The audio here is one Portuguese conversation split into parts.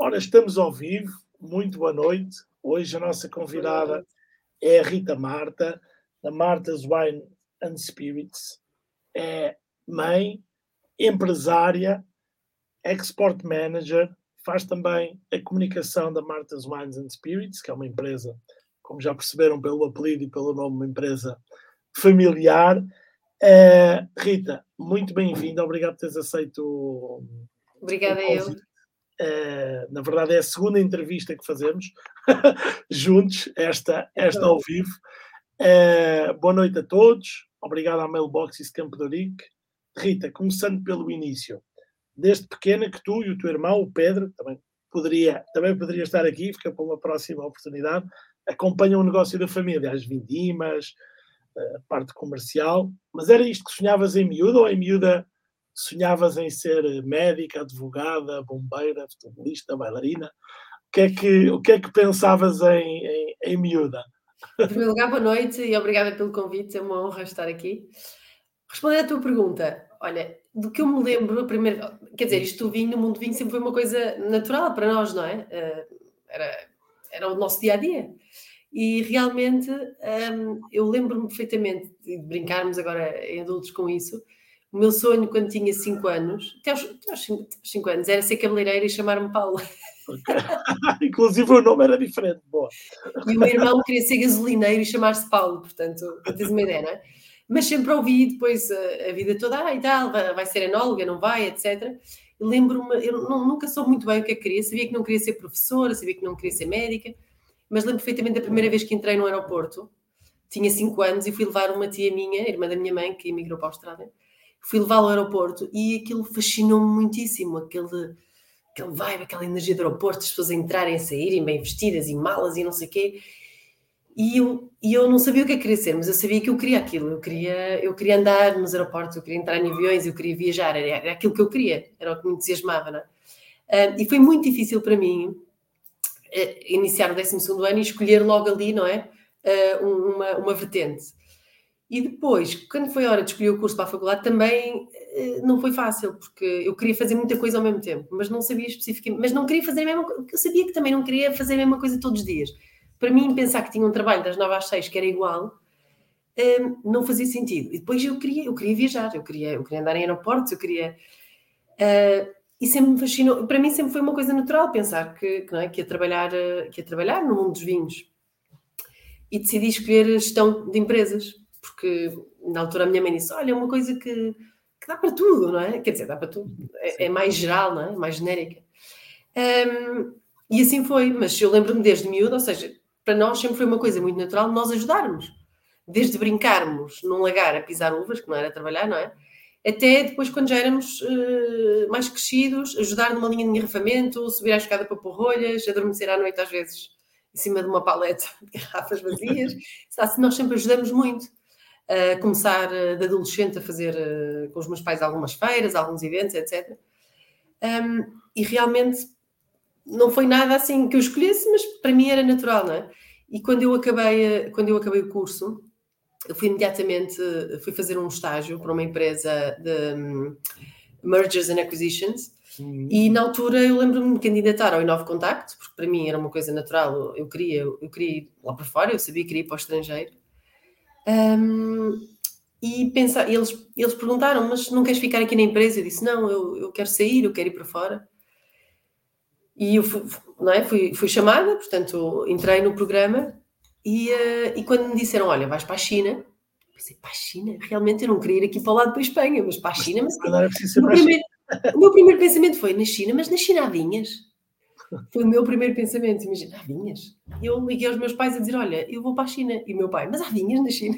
Ora, estamos ao vivo, muito boa noite. Hoje a nossa convidada é a Rita Marta, da Marta's Wine and Spirits. É mãe, empresária, export manager, faz também a comunicação da Marta's Wines and Spirits, que é uma empresa, como já perceberam pelo apelido e pelo nome, uma empresa familiar. Uh, Rita, muito bem-vinda, obrigado por teres aceito. Obrigada eu. Uh, na verdade, é a segunda entrevista que fazemos juntos, esta, esta ao vivo. Uh, boa noite a todos, obrigado à Mailbox Campo de Orique. Rita, começando pelo início, desde pequena que tu e o teu irmão, o Pedro, também poderia, também poderia estar aqui, fica para uma próxima oportunidade, acompanham o negócio da família, as vindimas, a parte comercial, mas era isto que sonhavas em miúda ou em miúda sonhavas em ser médica, advogada, bombeira, futebolista, bailarina? O que é que, o que, é que pensavas em, em, em miúda? Em primeiro lugar, boa noite e obrigada pelo convite, é uma honra estar aqui. Respondendo à tua pergunta, olha, do que eu me lembro, primeiro, quer dizer, isto do vinho, no mundo do vinho sempre foi uma coisa natural para nós, não é? Eh, era, era o nosso dia a dia. E realmente um, eu lembro-me perfeitamente de brincarmos agora em adultos com isso, o meu sonho, quando tinha 5 anos, até aos 5 anos, era ser cabeleireira e chamar-me Paula. Inclusive o nome era diferente. Boa. E o meu irmão queria ser gasolineiro e chamar-se Paulo, portanto, teres uma ideia, não é? Mas sempre ouvi depois a, a vida toda, ah, e tal, vai, vai ser enóloga, não vai, etc. Lembro-me, eu não, nunca soube muito bem o que é que queria, sabia que não queria ser professora, sabia que não queria ser médica, mas lembro perfeitamente da primeira vez que entrei no aeroporto, tinha 5 anos e fui levar uma tia minha, irmã da minha mãe, que emigrou para a Austrália, fui levá-la ao aeroporto e aquilo fascinou-me muitíssimo, aquele, aquele vibe, aquela energia do aeroporto, as pessoas entrarem, saírem bem vestidas e malas e não sei o quê. E eu, e eu não sabia o que é que queria ser, mas eu sabia que eu queria aquilo. Eu queria, eu queria andar nos aeroportos, eu queria entrar em aviões, eu queria viajar, era, era aquilo que eu queria, era o que me entusiasmava. Não é? uh, e foi muito difícil para mim uh, iniciar o 12 ano e escolher logo ali, não é? Uh, uma, uma vertente. E depois, quando foi a hora de escolher o curso para a faculdade, também eh, não foi fácil, porque eu queria fazer muita coisa ao mesmo tempo, mas não sabia especificamente, mas não queria fazer a mesma coisa, eu sabia que também não queria fazer a mesma coisa todos os dias. Para mim, pensar que tinha um trabalho das 9 às 6 que era igual, eh, não fazia sentido. E depois eu queria, eu queria viajar, eu queria, eu queria andar em aeroportos, eu queria. Uh, e sempre me fascinou, para mim sempre foi uma coisa natural pensar que, que, é, que, ia trabalhar, que ia trabalhar no mundo dos vinhos. E decidi escolher gestão de empresas porque na altura a minha mãe disse: Olha, é uma coisa que, que dá para tudo, não é? Quer dizer, dá para tudo, é, é mais geral, não é? Mais genérica. Um, e assim foi, mas eu lembro-me desde miúdo, ou seja, para nós sempre foi uma coisa muito natural nós ajudarmos. Desde brincarmos num lagar a pisar uvas, que não era trabalhar, não é? Até depois, quando já éramos uh, mais crescidos, ajudar numa linha de engarrafamento, subir à escada para pôr rolhas, adormecer à noite às vezes em cima de uma paleta de garrafas vazias. Assim, nós sempre ajudamos muito a começar eh, de adolescente a fazer uh, com os meus pais algumas feiras, alguns eventos, etc. Um, e realmente não foi nada assim que eu escolhesse, mas para mim era natural, não é? E quando eu acabei, eh, quando eu acabei o curso, eu fui imediatamente fui fazer um estágio para uma empresa de um, mergers and acquisitions. Uhum. E na altura eu lembro-me de candidatar ao Inove Contacto, porque para mim era uma coisa natural, eu queria, eu queria ir lá para fora, eu sabia que queria ir para o estrangeiro. Um, e pensar, eles, eles perguntaram, mas não queres ficar aqui na empresa? Eu disse, não, eu, eu quero sair, eu quero ir para fora. E eu fui, não é? fui, fui chamada, portanto, entrei no programa e, uh, e quando me disseram, olha, vais para a China, pensei, para a China? Realmente eu não queria ir aqui para o lado para a Espanha, mas para a China, mas... mas o, meu primeiro, o meu primeiro pensamento foi, na China, mas na China há vinhas. Foi o meu primeiro pensamento. Imagina, há vinhas? Eu liguei aos meus pais a dizer: Olha, eu vou para a China. E o meu pai, mas há vinhas na China?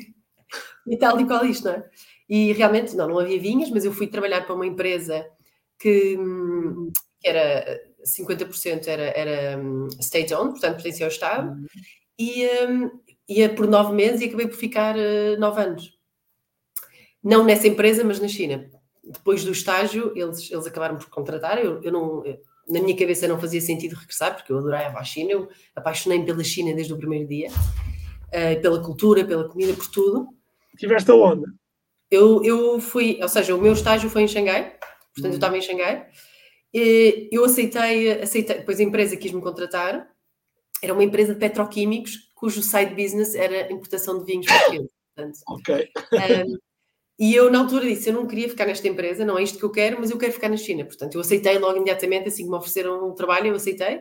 E tal e qual isto, não é? E realmente, não, não havia vinhas, mas eu fui trabalhar para uma empresa que, que era 50% era, era hum, state-owned, portanto pertencia ao Estado, uhum. e um, ia por nove meses e acabei por ficar uh, nove anos. Não nessa empresa, mas na China. Depois do estágio, eles, eles acabaram por contratar. Eu, eu não, na minha cabeça não fazia sentido regressar, porque eu adorava a China, eu apaixonei-me pela China desde o primeiro dia, uh, pela cultura, pela comida, por tudo. Tiveste aonde? Eu, eu fui, ou seja, o meu estágio foi em Xangai, portanto uhum. eu estava em Xangai, eu aceitei, aceitei, depois a empresa quis-me contratar, era uma empresa de petroquímicos cujo side business era importação de vinhos portugueses. ok. Um, e eu, na altura, disse: Eu não queria ficar nesta empresa, não é isto que eu quero, mas eu quero ficar na China. Portanto, eu aceitei logo imediatamente, assim que me ofereceram um trabalho, eu aceitei.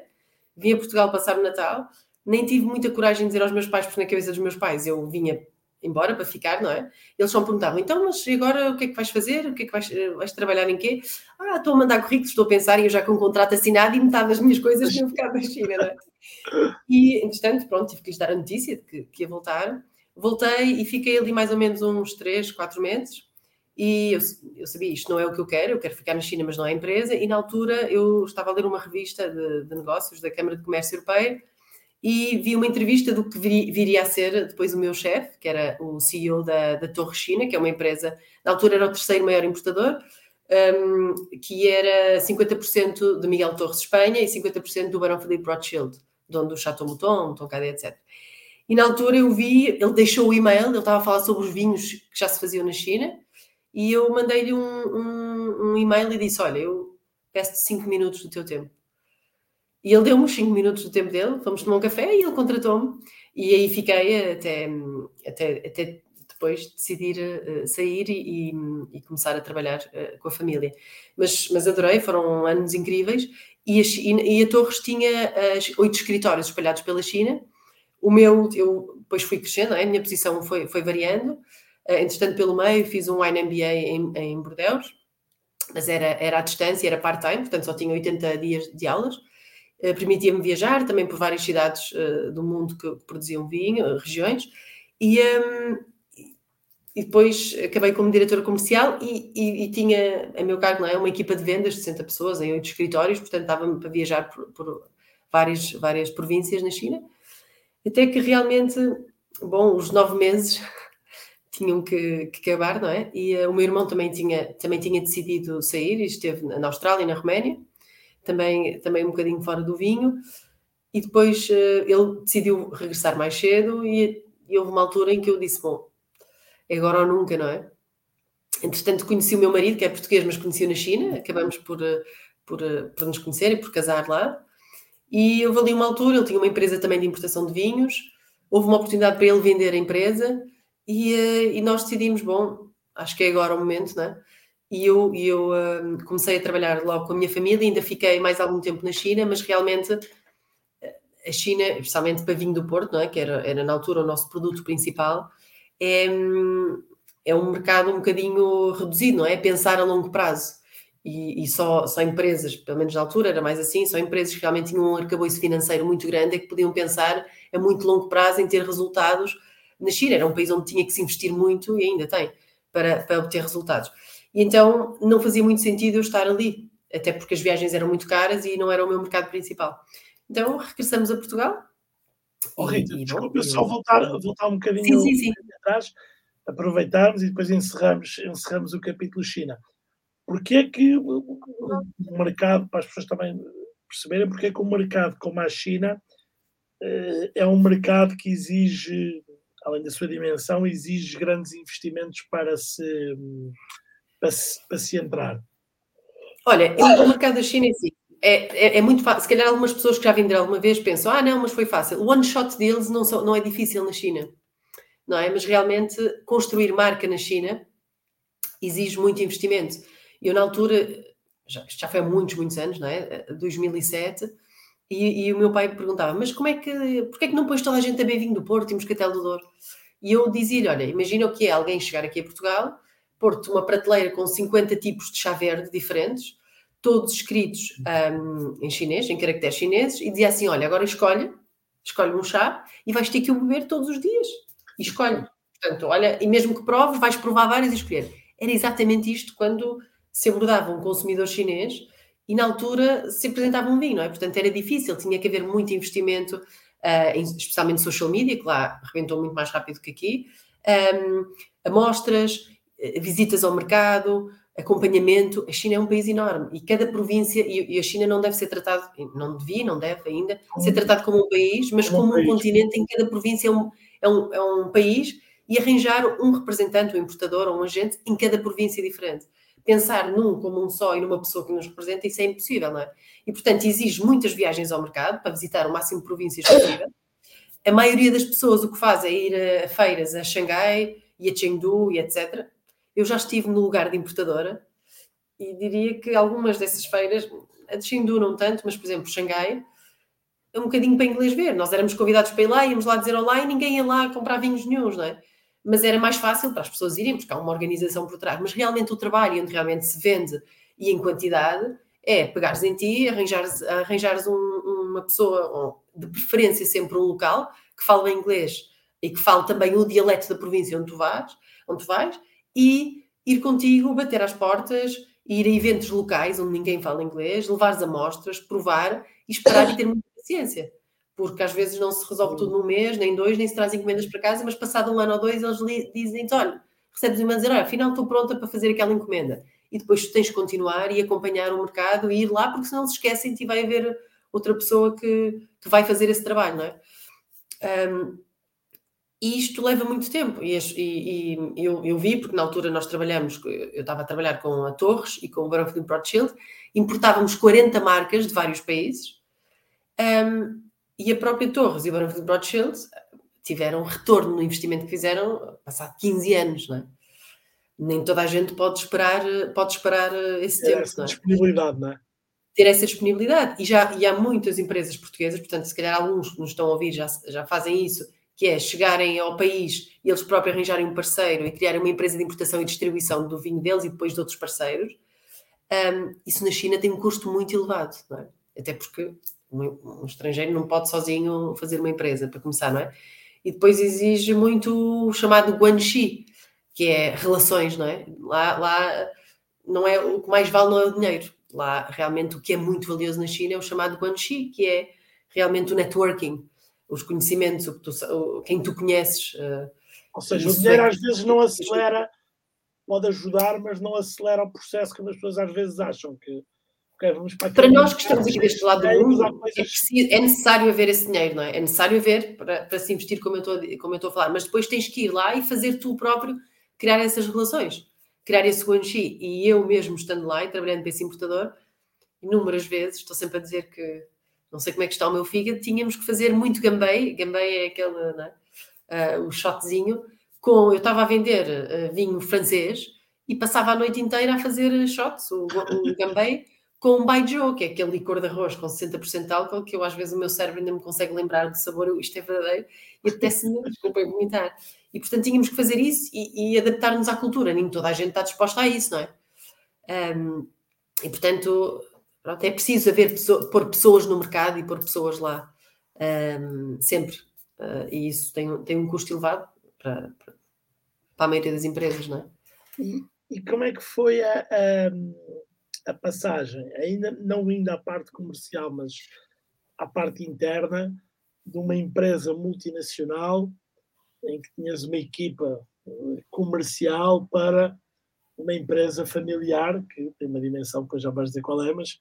Vim a Portugal passar o Natal. Nem tive muita coragem de dizer aos meus pais, porque na cabeça dos meus pais eu vinha embora para ficar, não é? Eles só me perguntavam, então, mas agora o que é que vais fazer? O que é que vais, vais trabalhar em quê? Ah, estou a mandar currículos, estou a pensar, e eu já com um contrato assinado e metade das minhas coisas tinham ficado na China, não é? E, entretanto, pronto, tive que lhes dar a notícia de que, que ia voltar. Voltei e fiquei ali mais ou menos uns 3, 4 meses. E eu, eu, sabia, isto não é o que eu quero, eu quero ficar na China, mas não é empresa. E na altura eu estava a ler uma revista de, de negócios da Câmara de Comércio Europeia e vi uma entrevista do que viria a ser depois o meu chefe, que era o CEO da, da Torre China, que é uma empresa, na altura era o terceiro maior importador, um, que era 50% de Miguel Torres Espanha e 50% do Barão Felipe Rothschild, dono do Chateau Mouton, Mouton Cadet, etc. E na altura eu vi, ele deixou o e-mail, ele estava a falar sobre os vinhos que já se faziam na China, e eu mandei-lhe um, um, um, e-mail e disse: Olha, eu peço-te 5 minutos do teu tempo. E ele deu-me os 5 minutos do tempo dele, fomos tomar um café e ele contratou-me. E aí fiquei até, até, até depois decidir uh, sair e, e, começar a trabalhar uh, com a família. Mas, mas adorei, foram anos incríveis. E a, e a Torres tinha uh, oito escritórios espalhados pela China. O meu, eu depois fui crescendo, é? a minha posição foi, foi variando. Uh, entretanto, pelo meio, fiz um Wine MBA em, em Bordeaux, mas era, era à distância, era part-time, portanto só tinha 80 dias de aulas. Uh, Permitia-me viajar também por várias cidades uh, do mundo que produziam vinho, regiões, e, um, e depois acabei como diretora comercial e, e, e, tinha a meu cargo não é, uma equipa de vendas de 60 pessoas em oito escritórios, portanto estava-me para viajar por, por várias, várias províncias na China, até que realmente, bom, os nove meses tinham que, que, acabar, não é? E uh, o meu irmão também tinha, também tinha decidido sair e esteve na Austrália e na Roménia, também, também um bocadinho fora do vinho, e depois uh, ele decidiu regressar mais cedo e, e, houve uma altura em que eu disse, bom, é agora ou nunca, não é? Entretanto, conheci o meu marido, que é português, mas conheci na China, acabamos por, uh, por, por nos conhecer e por casar lá, e houve ali uma altura, ele tinha uma empresa também de importação de vinhos, houve uma oportunidade para ele vender a empresa, e, uh, e, nós decidimos, bom, acho que é agora o momento, né? E eu, eu uh, comecei a trabalhar logo com a minha família, ainda fiquei mais algum tempo na China, mas realmente eh, a China, especialmente para vinho do Porto, não é? que era, era na altura o nosso produto principal, é, é um mercado um bocadinho reduzido, não é? Pensar a longo prazo. E, e, só, só empresas, pelo menos na altura era mais assim, só empresas que realmente tinham um arcabouço financeiro muito grande é que podiam pensar a muito longo prazo em ter resultados na China. Era um país onde tinha que se investir muito e ainda tem para, para obter resultados. E então não fazia muito sentido eu estar ali, até porque as viagens eram muito caras e não era o meu mercado principal. Então regressamos a Portugal. Oh, Rita, e, desculpa, só voltar, voltar um bocadinho sim, sim, sim. atrás, aproveitarmos e depois encerramos, encerramos o capítulo China. Porque é que o mercado, para as pessoas também perceberem, porque é que o mercado como a China eh, é um mercado que exige além da sua dimensão, exige grandes investimentos para se, para se, para se entrar. Olha, o mercado da China é. É, é, muito fácil. Se calhar algumas pessoas que já venderam alguma vez pensam, ah, não, mas foi fácil. One shot deals não, são, não é difícil na China, não é? Mas realmente construir marca na China exige muito investimento. Eu, na altura, já, já foi há muitos, muitos anos, não é? 2007, e, e, o meu pai perguntava, mas como é que, porquê é que não pões toda a gente a bem vinho do Porto e Moscatel do Douro? E eu dizia-lhe, olha, imagina o que é alguém chegar aqui a Portugal, pôr-te uma prateleira com 50 tipos de chá verde diferentes, todos escritos um, em chinês, em caracteres chineses, e dizia assim, olha, agora escolhe, escolhe um chá e vais ter que o beber todos os dias. E escolhe. Portanto, olha, e mesmo que proves, vais provar várias e escolher. Era exatamente isto quando se abordava um consumidor chinês e na altura se apresentava um vinho, não é? Portanto, era difícil, tinha que haver muito investimento, uh, em, especialmente social media, que lá rebentou muito mais rápido que aqui, um, amostras, eh, visitas ao mercado, acompanhamento. A China é um país enorme e cada província, e, a China não deve ser tratado, não devia, não deve ainda, ser tratado como um país, mas como, como um, continente em que cada província é um, é um, é um país e arranjar um representante, um importador ou um agente em cada província diferente pensar num como um só e numa pessoa que nos representa, isso é impossível, não é? E, portanto, exige muitas viagens ao mercado para visitar o máximo de províncias possível. A maioria das pessoas o que faz é ir a feiras a Xangai e a Chengdu e etc. Eu já estive no lugar de importadora e diria que algumas dessas feiras, a de Chengdu não tanto, mas, por exemplo, Xangai, é um bocadinho para inglês ver. Nós éramos convidados para ir lá, íamos lá dizer olá e ninguém ia lá comprar vinhos nenhums, não é? Mas era mais fácil para as pessoas irem, porque há uma organização por trás. Mas realmente o trabalho onde realmente se vende e em quantidade é pegares em ti, arranjares, arranjares um, uma pessoa, de preferência sempre um local, que fala inglês e que fale também o dialeto da província onde tu vais, onde tu vais e ir contigo, bater às portas, ir a eventos locais onde ninguém fala inglês, levares amostras, provar e esperar e ter muita paciência. Porque às vezes não se resolve tudo num mês, nem dois, nem se traz encomendas para casa, mas passado um ano ou dois eles dizem olha, recebes uma dizer, olha, afinal estou pronta para fazer aquela encomenda. E depois tu tens de continuar e acompanhar o mercado e ir lá, porque senão se esquecem e vai haver outra pessoa que, que vai fazer esse trabalho, não é? Um, e isto leva muito tempo. E, e, e eu, eu, vi, porque na altura nós trabalhamos, eu estava a trabalhar com a Torres e com o Barão Filipe Rothschild, importávamos 40 marcas de vários países, um, e a própria Torres e o Filipe Rothschild tiveram retorno no investimento que fizeram passado 15 anos, não é? Nem toda a gente pode esperar, pode esperar esse é tempo. Essa não é? disponibilidade, não é? ter essa disponibilidade. E, já, e há muitas empresas portuguesas, portanto, se calhar alguns que nos estão a ouvir já, já fazem isso, que é chegarem ao país e eles próprios arranjarem um parceiro e criarem uma empresa de importação e distribuição do vinho deles e depois de outros parceiros. Um, isso na China tem um custo muito elevado, não é? Até porque um, um estrangeiro não pode sozinho fazer uma empresa, para começar, não é? E depois exige muito o chamado guanxi, que é relações, não é? Lá, lá não é o que mais vale não é o dinheiro, Lá, realmente, o que é muito valioso na China é o chamado Guanxi, que é realmente o networking, os conhecimentos, o que tu, quem tu conheces. Uh, Ou seja, o dinheiro é... às vezes não acelera, pode ajudar, mas não acelera o processo que as pessoas às vezes acham que. Okay, para, para nós que estamos aqui deste lado do mundo, é, preciso, é, necessário haver esse dinheiro, não é? É necessário haver para, para se investir, como eu, estou, como eu estou a falar, mas depois tens que ir lá e fazer tu próprio, criar essas relações. Criar esse guanxi. E eu mesmo estando lá e trabalhando para esse importador, inúmeras vezes, estou sempre a dizer que não sei como é que está o meu fígado, tínhamos que fazer muito gambei, gambei é aquele, uh, o shotzinho, com, eu estava a vender uh, vinho francês e passava a noite inteira a fazer shots, o, o gambei, com baijiu, que é aquele licor de arroz com 60% de álcool, que eu às vezes o meu cérebro ainda me consegue lembrar do sabor, isto é verdadeiro, e apetece-me, desculpem, vomitar. E portanto tínhamos que fazer isso e, e adaptar-nos à cultura. Nem toda a gente está disposta a isso, não é? Um, e portanto, pronto, é preciso haver pessoa, pôr pessoas no mercado e pôr pessoas lá um, sempre. Uh, e isso tem, tem um custo elevado para, para, para, a maioria das empresas, não é? E, e como é que foi a, a, a, passagem? Ainda não indo à parte comercial, mas à parte interna de uma empresa multinacional em que tinhas uma equipa eh, comercial para uma empresa familiar, que tem uma dimensão que eu já vais dizer qual é, mas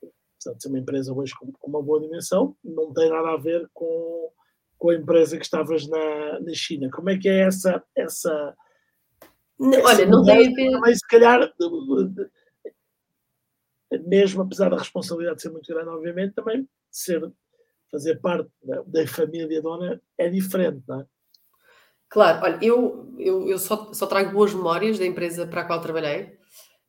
portanto, ser uma empresa hoje com, uma boa dimensão, não tem nada a ver com, com a empresa que estavas na, na China. Como é que é essa. essa, não, essa olha, não tem a ver. Também, se calhar, mesmo apesar da responsabilidade ser muito grande, obviamente, também ser, fazer parte da, da família dona é diferente, não é? Claro, olha, eu, eu, eu só, só trago boas memórias da empresa para a qual trabalhei.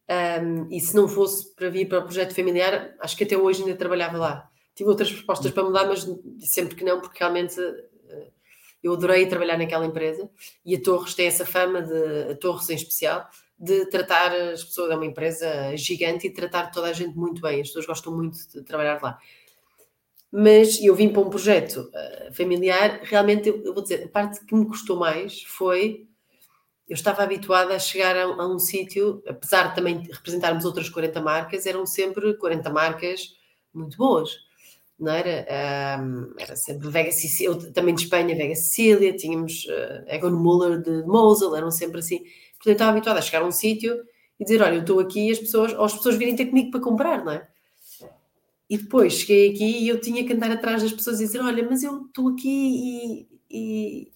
Um, e se não fosse para vir para o projeto familiar, acho que até hoje ainda trabalhava lá. Tive outras propostas para mudar, mas sempre que não, porque realmente uh, eu adorei trabalhar naquela empresa. E a Torres tem essa fama, de, a Torres em especial, de tratar as pessoas, é uma empresa gigante e tratar toda a gente muito bem. As pessoas gostam muito de trabalhar lá mas eu vim para um projeto uh, familiar, realmente eu, eu, vou dizer, a parte que me custou mais foi eu estava habituada a chegar a, a um sítio, apesar de também representarmos outras 40 marcas, eram sempre 40 marcas muito boas, não era? Um, era sempre Vega Sicília, também de Espanha, Vega Sicília, tínhamos uh, Egon Müller de Mosel, eram sempre assim. Portanto, estava habituada a chegar a um sítio e dizer: Olha, eu estou aqui e as pessoas, ou as pessoas virem ter comigo para comprar, não é? E depois cheguei aqui e eu tinha que andar atrás das pessoas e dizer: Olha, mas eu estou aqui e, e,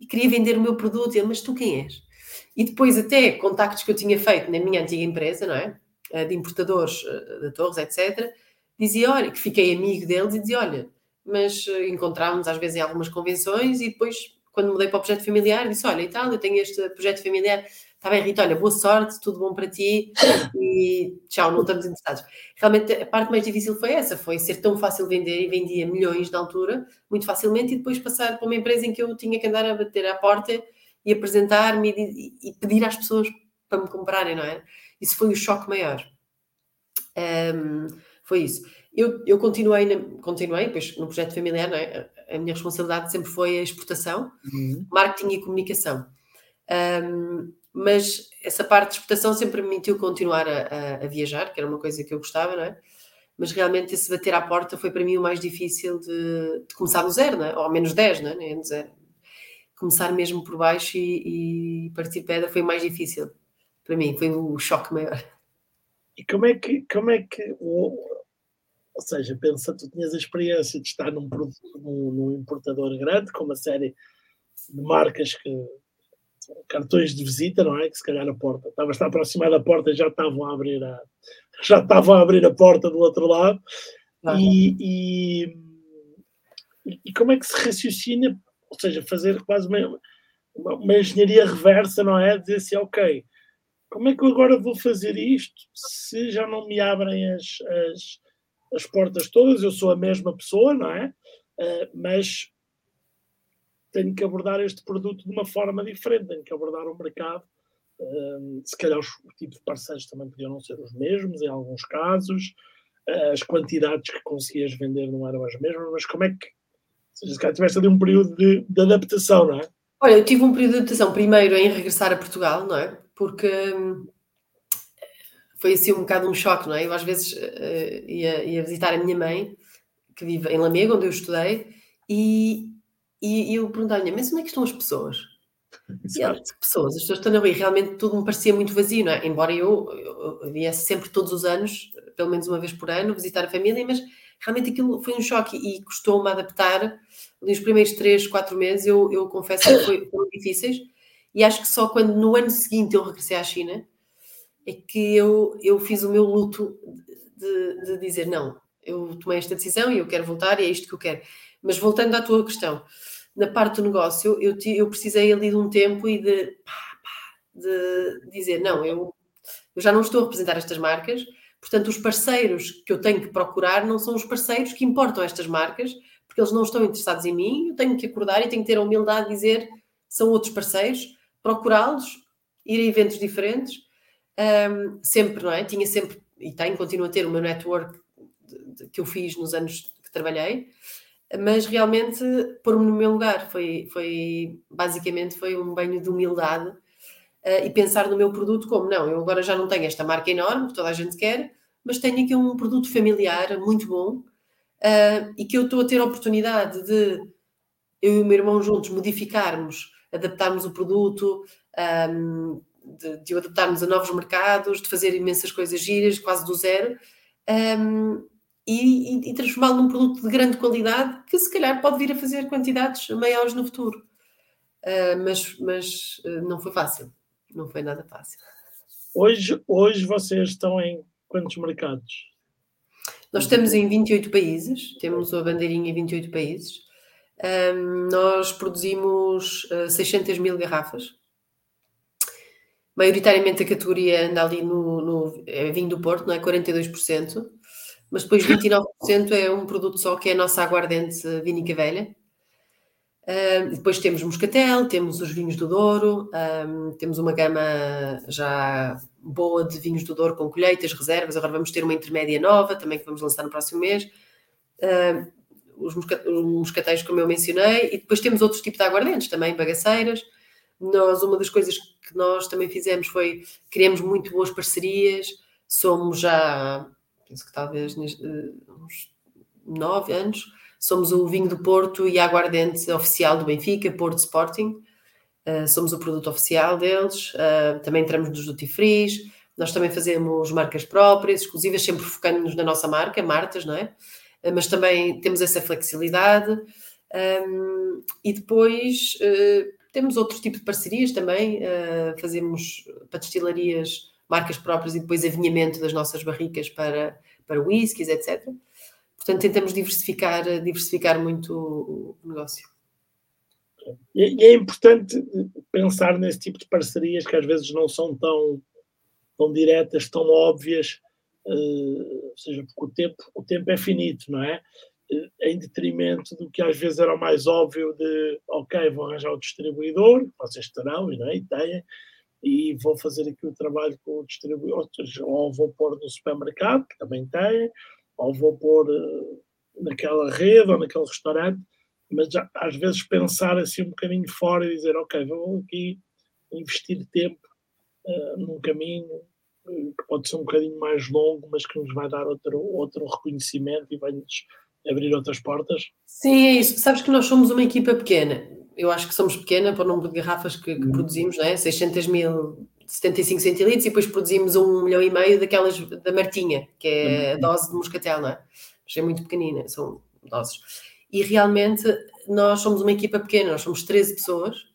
e, queria vender o meu produto. E ele, mas tu quem és? E depois até contactos que eu tinha feito na minha antiga empresa, não é? Eh, de importadores eh, de torres, etc. Dizia, olha, que fiquei amigo deles e dizia, olha, mas eh, encontrávamos às vezes em algumas convenções e depois, quando mudei para o projeto familiar, disse, olha, e tal, eu tenho este projeto familiar, está bem, Rita, olha, boa sorte, tudo bom para ti e tchau, não estamos interessados. Realmente a parte mais difícil foi essa, foi ser tão fácil vender e vendia milhões na altura, muito facilmente, e depois passar para uma empresa em que eu tinha que andar a bater à porta e apresentar-me e, e, pedir às pessoas para me comprarem, não é? Isso foi o choque maior. Um, foi isso. Eu, eu continuei, na, continuei pois, no projeto familiar, não é? A minha responsabilidade sempre foi a exportação, uhum. marketing e comunicação. Um, mas essa parte de exportação sempre me permitiu continuar a, a, a, viajar, que era uma coisa que eu gostava, não é? Mas realmente esse bater à porta foi para mim o mais difícil de, de começar do zero, não é? Ou ao menos 10, não é? Nem zero. Começar mesmo por baixo e, e partir pedra foi mais difícil para mim, foi o choque maior. E como é que, como é que ou, seja, pensa, tu tinhas a experiência de estar num, num, num importador grande, com uma série de marcas que cartões de visita, não é? Que se calhar a porta, estava a estar aproximado da porta e já estavam a abrir a já estavam a abrir a porta do outro lado. Ah, e, e, e, como é que se raciocina? Ou seja, fazer quase uma, uma, uma engenharia reversa, não é? Dizer assim, ok, como é que eu agora vou fazer isto se já não me abrem as, as, as portas todas? Eu sou a mesma pessoa, não é? Uh, mas tenho que abordar este produto de uma forma diferente, tenho que abordar o mercado. Uh, se calhar os, o tipo de parceiros também podiam não ser os mesmos em alguns casos, uh, as quantidades que conseguias vender não eram as mesmas, mas como é que. Se calhar tiveste ali um período de, de adaptação, não é? Olha, eu tive um período de adaptação primeiro em regressar a Portugal, não é? porque hum, foi assim um bocado um choque, não é? Eu às vezes uh, ia, ia, visitar a minha mãe, que vive em Lamego, onde eu estudei, e, e, e eu perguntava-lhe, mas onde é que estão as pessoas? E ela, pessoas, as pessoas estão na rua, e realmente tudo me parecia muito vazio, não é? Embora eu, eu, eu viesse sempre todos os anos, pelo menos uma vez por ano, visitar a família, mas realmente aquilo foi um choque e custou-me adaptar. Nos primeiros três, quatro meses, eu, eu confesso que foi, foram difíceis, e acho que só quando no ano seguinte eu regressei à China é que eu, eu fiz o meu luto de, de dizer não, eu tomei esta decisão e eu quero voltar e é isto que eu quero. Mas voltando à tua questão, na parte do negócio, eu, eu precisei ali de um tempo e de, pá, pá, de dizer não, eu, eu já não estou a representar estas marcas, portanto, os parceiros que eu tenho que procurar não são os parceiros que importam estas marcas, porque eles não estão interessados em mim, eu tenho que acordar e tenho que ter a humildade de dizer são outros parceiros procurá-los, ir a eventos diferentes, um, sempre, não é? Tinha sempre, e tenho, continuo a ter o meu network de, de, que eu fiz nos anos que trabalhei, mas realmente pôr-me no meu lugar foi, foi basicamente foi um banho de humildade uh, e pensar no meu produto como não, eu agora já não tenho esta marca enorme que toda a gente quer, mas tenho aqui um produto familiar muito bom uh, e que eu estou a ter a oportunidade de eu e o meu irmão juntos modificarmos adaptarmos o produto, um, de, de adaptarmos a novos mercados, de fazer imensas coisas giras, quase do zero, um, e, e transformá-lo num produto de grande qualidade que se calhar pode vir a fazer quantidades maiores no futuro. Uh, mas mas uh, não foi fácil, não foi nada fácil. Hoje, hoje vocês estão em quantos mercados? Nós estamos em 28 países, temos a bandeirinha em 28 países. Um, nós produzimos uh, ah, 600 mil garrafas. Maioritariamente a categoria anda ali no, no é vinho do Porto, não é? 42%, mas depois 29% é um produto só que é a nossa aguardente vínica velha. Depois temos moscatel, temos os vinhos do Douro, um, temos uma gama já boa de vinhos do Douro com colheitas, reservas. Agora vamos ter uma intermédia nova também que vamos lançar no próximo mês. Os moscateiros, como eu mencionei, e depois temos outros tipos de aguardentes, também bagaceiras. Nós, uma das coisas que nós também fizemos foi criamos muito boas parcerias, somos já, penso que talvez eh, uns nove anos, somos o vinho do Porto e a aguardente oficial do Benfica, Porto Sporting. Uh, somos o produto oficial deles, uh, também entramos nos duty free, nós também fazemos marcas próprias, exclusivas, sempre focando-nos na nossa marca, Martas, não é? Mas também temos essa flexibilidade. Um, e depois uh, temos outro tipo de parcerias também, uh, fazemos para destilarias marcas próprias e depois avinhamento das nossas barricas para, para whiskies, etc. Portanto, tentamos diversificar, diversificar muito o negócio. E é importante pensar nesse tipo de parcerias que às vezes não são tão, tão diretas, tão óbvias, uh, ou seja, porque o tempo, o tempo é finito, não é? Uh, em detrimento do que às vezes era o mais óbvio de, ok, vou arranjar o distribuidor, vocês terão não é? e têm, e vou fazer aqui o trabalho com o distribuidor, ou vou pôr no supermercado, que também tem, ou vou pôr uh, naquela rede ou naquele restaurante, mas já, às vezes pensar assim um bocadinho fora e dizer, ok, vou aqui investir tempo uh, num caminho que pode ser um bocadinho mais longo, mas que nos vai dar outro, outro reconhecimento e vai-nos abrir outras portas. Sim, é isso. Sabes que nós somos uma equipa pequena. Eu acho que somos pequena para o número de garrafas que, que hum. produzimos, não é? 600 mil 75 centilitros e depois produzimos um milhão e meio daquelas da Martinha, que é a dose de moscatel, não é? Mas é muito pequenina, são doses. E realmente nós somos uma equipa pequena, nós somos 13 pessoas,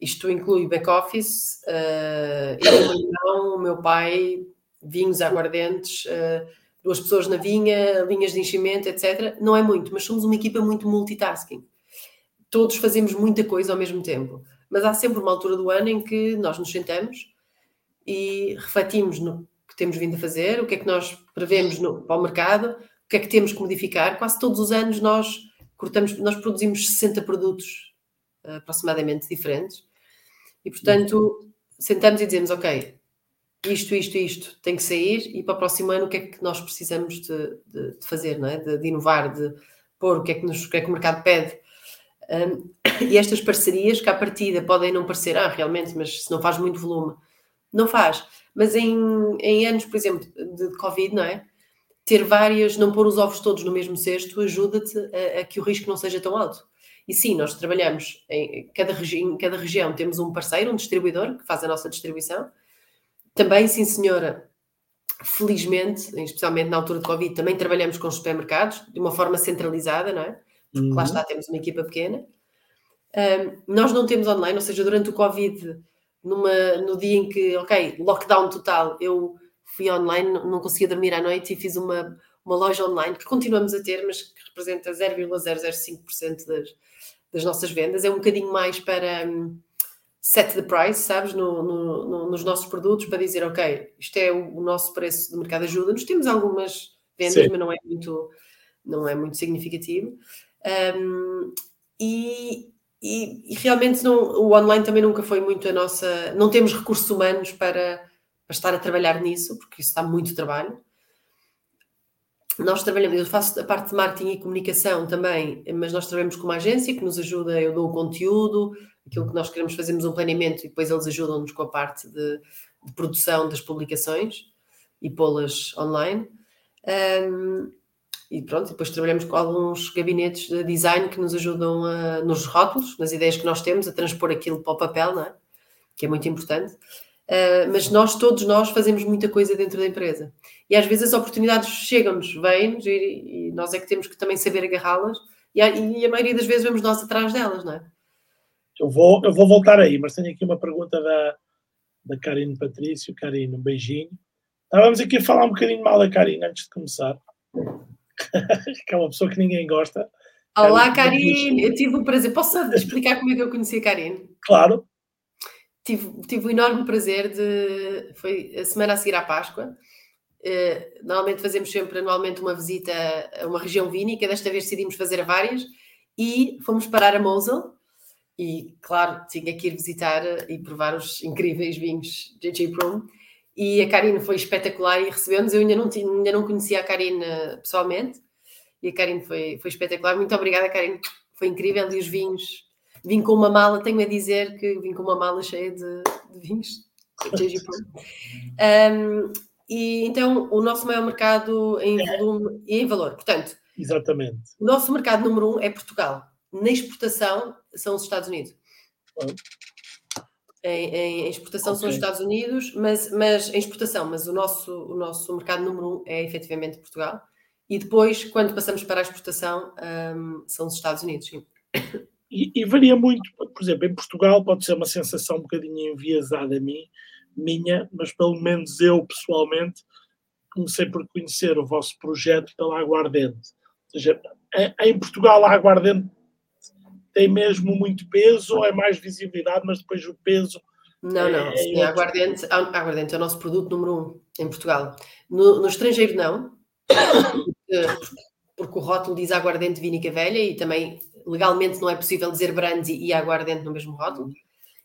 isto inclui back-office, uh, eu, o meu irmão, o meu pai, vinhos aguardentes, uh, duas pessoas na vinha, linhas de enchimento, etc. Não é muito, mas somos uma equipa muito multitasking. Todos fazemos muita coisa ao mesmo tempo. Mas há sempre uma altura do ano em que nós nos sentamos e refletimos no que temos vindo a fazer, o que é que nós prevemos no, para o mercado, o que é que temos que modificar. Quase todos os anos nós cortamos, nós produzimos 60 produtos uh, aproximadamente diferentes e, portanto, sentamos e dizemos, ok, isto, isto, isto tem que sair e para o próximo ano o que é que nós precisamos de, de, de fazer, não é? de, de, inovar, de pôr o que é que, nos, o, que, é que o mercado pede. Um, e estas parcerias que à partida podem não parecer, ah, realmente, mas se não faz muito volume, não faz. Mas em, em anos, por exemplo, de Covid, não é? Ter várias, não pôr os ovos todos no mesmo cesto, ajuda-te a, a, que o risco não seja tão alto. E sim, nós trabalhamos em cada, regi em cada região, temos um parceiro, um distribuidor, que faz a nossa distribuição. Também, sim, senhora, felizmente, especialmente na altura de Covid, também trabalhamos com os supermercados de uma forma centralizada, não é? Porque uhum. lá está, temos uma equipa pequena. Um, nós não temos online, ou seja, durante o Covid, numa, no dia em que, ok, lockdown total, eu fui online, não conseguia dormir à noite e fiz uma, uma loja online que continuamos a ter, mas que representa 0,005% das, das nossas vendas. É um bocadinho mais para um, set the price, sabes, no, no, no, nos nossos produtos, para dizer, ok, isto é o, o nosso preço de mercado ajuda. Nós temos algumas vendas, Sim. mas não é muito, não é muito significativo. Um, e, e, e, realmente não, o online também nunca foi muito a nossa. Não temos recursos humanos para, para estar a trabalhar nisso, porque isso dá muito trabalho. Nós trabalhamos, eu faço a parte de marketing e comunicação também, mas nós trabalhamos com uma agência que nos ajuda, eu dou o conteúdo, aquilo que nós queremos fazemos um planeamento e depois eles ajudam-nos com a parte de, de produção das publicações e pô-las online. Um, e pronto, depois trabalhamos com alguns gabinetes de design que nos ajudam a, nos rótulos, nas ideias que nós temos, a transpor aquilo para o papel, não é? que é muito importante. Uh, mas nós, todos nós, fazemos muita coisa dentro da empresa. E às vezes as oportunidades chegam-nos, vêm-nos, e, e, nós é que temos que também saber agarrá-las, e, e, a maioria das vezes vemos nós atrás delas, não é? Eu vou, eu vou voltar aí, mas tenho aqui uma pergunta da, da Karine Patrício. Karine, um beijinho. Estávamos aqui a falar um bocadinho mal da Karine antes de começar. que é uma pessoa que ninguém gosta. Olá, Karine. Eu tive o prazer. Posso explicar como é que eu conheci a Karine? Claro. Tive, tive o enorme prazer de. Foi a semana a seguir à Páscoa. Uh, normalmente fazemos sempre anualmente uma visita a uma região vínica, desta vez decidimos fazer a várias e fomos parar a Mosel. E, claro, tinha que ir visitar e provar os incríveis vinhos JJ Prum e a Karine foi espetacular e recebeu-nos. Eu ainda não, tinha, ainda não conhecia a Karine pessoalmente e a Karine foi, foi espetacular. Muito obrigada, Karine. Foi incrível. E os vinhos, vim com uma mala, tenho a dizer que vim com uma mala cheia de, de vinhos. um, e então o nosso maior mercado em volume e em valor. Portanto, Exatamente. o nosso mercado número um é Portugal. Na exportação são os Estados Unidos em, em exportação okay. são os Estados Unidos, mas, mas em exportação, mas o nosso, o nosso mercado número um é efetivamente Portugal. E depois, quando passamos para a exportação, um, são os Estados Unidos, sim. e, e, varia muito, por exemplo, em Portugal pode ser uma sensação um bocadinho enviesada a mim, minha, mas pelo menos eu pessoalmente comecei por conhecer o vosso projeto pela Aguardente. Ou seja, em Portugal a Aguardente tem mesmo muito peso ou é mais visibilidade, mas depois o peso. Não, não, é, sim, a aguardente, aguardente é o nosso produto número um em Portugal. No, no estrangeiro, não, porque, porque, o rótulo diz aguardente vínica velha e também legalmente não é possível dizer brandy e aguardente no mesmo rótulo.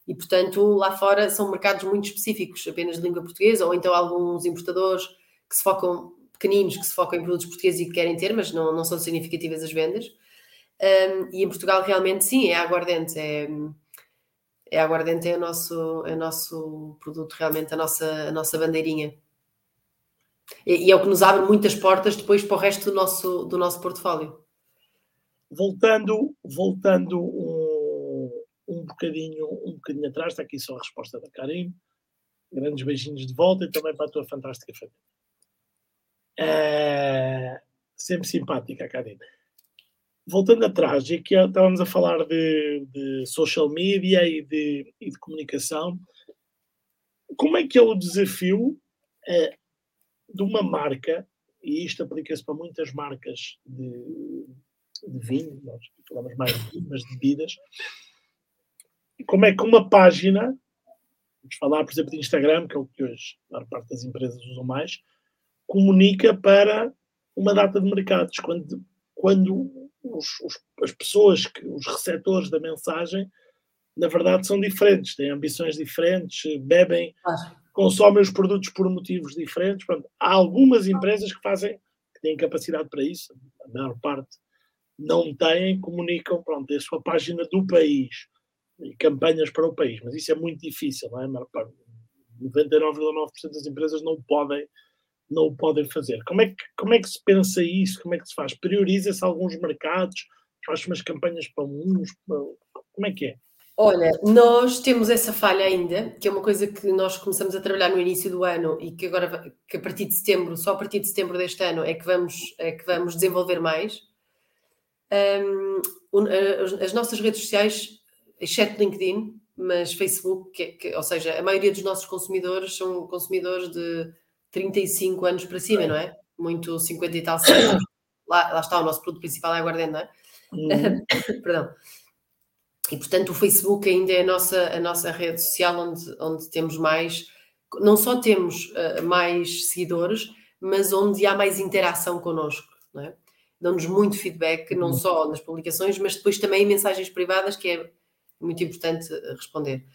E, portanto, lá fora são mercados muito específicos, apenas de língua portuguesa, ou então alguns importadores que se focam, pequeninos, que se focam em produtos portugueses e que querem ter, mas não, não são significativas as vendas. Um, e em Portugal, realmente, sim, é aguardente. É, é aguardente, é o nosso, é o nosso produto, realmente, a nossa, a nossa bandeirinha. E, e é o que nos abre muitas portas depois para o resto do nosso, do nosso portfólio. Voltando, voltando um, um, bocadinho, um bocadinho atrás, está aqui só a resposta da Karim. Grandes beijinhos de volta e também para a tua fantástica família. É, sempre simpática, Karim voltando atrás, e aqui estávamos a falar de, de social media e de, e de, comunicação, como é que é o desafio é, de uma marca, e isto aplica-se para muitas marcas de, de vinho, nós falamos mais de vinho, mas de bebidas, como é que uma página, vamos falar, por exemplo, de Instagram, que é o que hoje a maior parte das empresas usam mais, comunica para uma data de mercados, quando, quando os, os, as pessoas, que, os receptores da mensagem, na verdade são diferentes, têm ambições diferentes, bebem, consomem os produtos por motivos diferentes. Pronto, há algumas empresas que fazem, que têm capacidade para isso, a maior parte não têm, comunicam, pronto, é a sua página do país e campanhas para o país, mas isso é muito difícil, não é? 99,9% das empresas não podem não o podem fazer. Como é, que, como é que se pensa isso? Como é que se faz? Prioriza-se alguns mercados? Faz umas campanhas para uns? Como é que é? Olha, nós temos essa falha ainda, que é uma coisa que nós começamos a trabalhar no início do ano e que agora, que a partir de setembro, só a partir de setembro deste ano, é que vamos, é que vamos desenvolver mais. Um, as nossas redes sociais, exceto LinkedIn, mas Facebook, que, que, ou seja, a maioria dos nossos consumidores são consumidores de 35 anos para cima, não é? Muito 50 e tal. Lá, lá está o nosso produto principal, é aguardente, não é? Uhum. Perdão. E portanto o Facebook ainda é a nossa, a nossa rede social onde, onde temos mais, não só temos uh, mais seguidores, mas onde há mais interação connosco, não é? Dão-nos muito feedback, não uhum. só nas publicações, mas depois também em mensagens privadas, que é muito importante eh, responder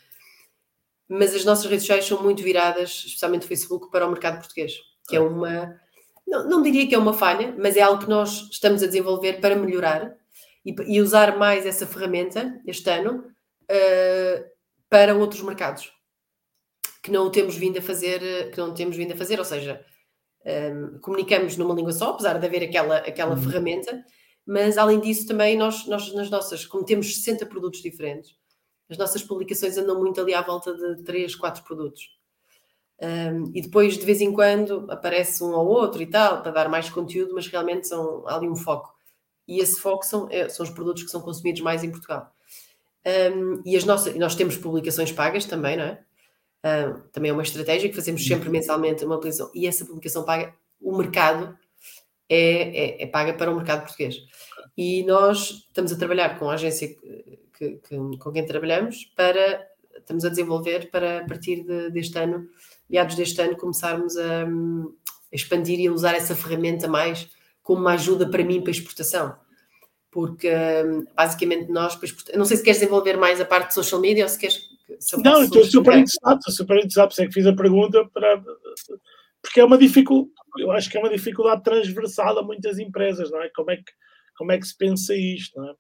mas as nossas redes sociais são muito viradas, especialmente o Facebook, para o mercado português, que é uma. Não, não diria que é uma falha, mas é algo que nós estamos a desenvolver para melhorar e, e usar mais essa ferramenta este ano uh, para outros mercados que não temos vindo a fazer, que não temos vindo a fazer, ou seja, um, ehm, comunicamos numa língua só, apesar de haver aquela, aquela uhum. ferramenta, mas além disso também nós, nós nas nossas, como temos 60 produtos diferentes, as nossas publicações andam muito ali à volta de 3, 4 produtos. Um, e depois, de vez em quando, aparece um ou outro e tal, para dar mais conteúdo, mas realmente são, há ali um foco. E esse foco são, é, são os produtos que são consumidos mais em Portugal. Um, e as nossas, nós temos publicações pagas também, não é? Um, também é uma estratégia que fazemos sempre mensalmente uma publicação. E essa publicação paga, o mercado é, é, é paga para o mercado português. E nós estamos a trabalhar com a agência que, que, com quem trabalhamos para estamos a desenvolver para a partir de, deste ano, meados deste ano, começarmos a, expandir e a usar essa ferramenta mais como uma ajuda para mim para exportação. Porque basicamente nós, para não sei se queres desenvolver mais a parte de social media ou se queres. Se não, estou super interessado, estou super interessado, por isso é que fiz a pergunta para porque é uma dificuldade, eu acho que é uma dificuldade transversal a muitas empresas, não é? Como é que, como é que se pensa isto, não é?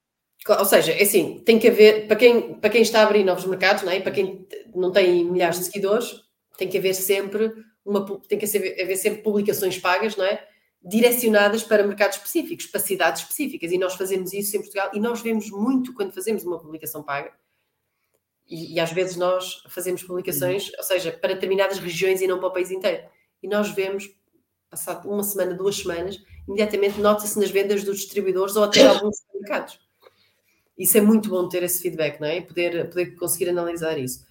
Ou seja, é assim, tem que haver, para quem, para quem está a abrir novos mercados, não é? para quem não tem milhares de seguidores, tem que haver sempre uma, tem que haver sempre publicações pagas, não é? Direcionadas para mercados específicos, para cidades específicas. E nós fazemos isso em Portugal e nós vemos muito quando fazemos uma publicação paga. E, e às vezes nós fazemos publicações, ou seja, para determinadas regiões e não para o país inteiro. E nós vemos, passado uma semana, duas semanas, imediatamente nota-se nas vendas dos distribuidores ou até alguns mercados. Isso é muito bom ter esse feedback, não é? Poder, poder conseguir analisar isso.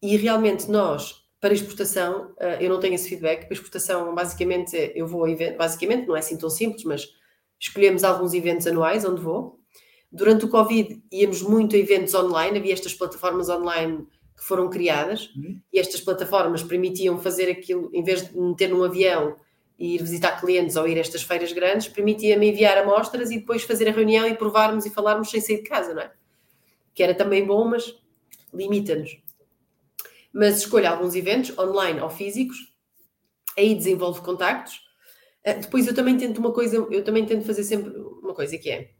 E realmente nós, para exportação, uh, eu não tenho esse feedback. Para exportação, basicamente, eu vou a eventos, basicamente, não é assim tão simples, mas escolhemos alguns eventos anuais onde vou. Durante o Covid íamos muito a eventos online, havia estas plataformas online que foram criadas uhum. e estas plataformas permitiam fazer aquilo, em vez de meter num avião e ir visitar clientes ou ir a estas feiras grandes, permitia-me enviar amostras e depois fazer a reunião e provarmos e falarmos sem sair de casa, não é? Que era também bom, mas limita-nos. Mas escolho alguns eventos, online ou físicos, aí desenvolvo contactos. Ah, depois eu também tento uma coisa, eu também tento fazer sempre uma coisa que é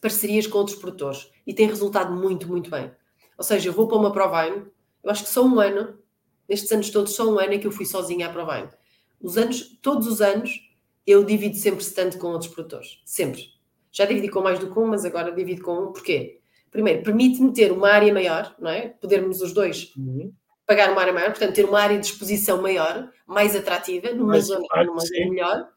parcerias com outros produtores e tem resultado muito, muito bem. Ou seja, eu vou para uma Provine, eu acho que só um ano, nestes anos todos, só um ano é que eu fui sozinha à Provine. Os anos, todos os anos, eu divido sempre stand com outros produtores. Sempre. Já dividi com mais do que um, mas agora divido com um. Porquê? Primeiro, permite-me ter uma área maior, não é? Podermos os dois uhum. pagar uma área maior, portanto, ter uma área de exposição maior, mais atrativa, numa mais zona, numa zona melhor.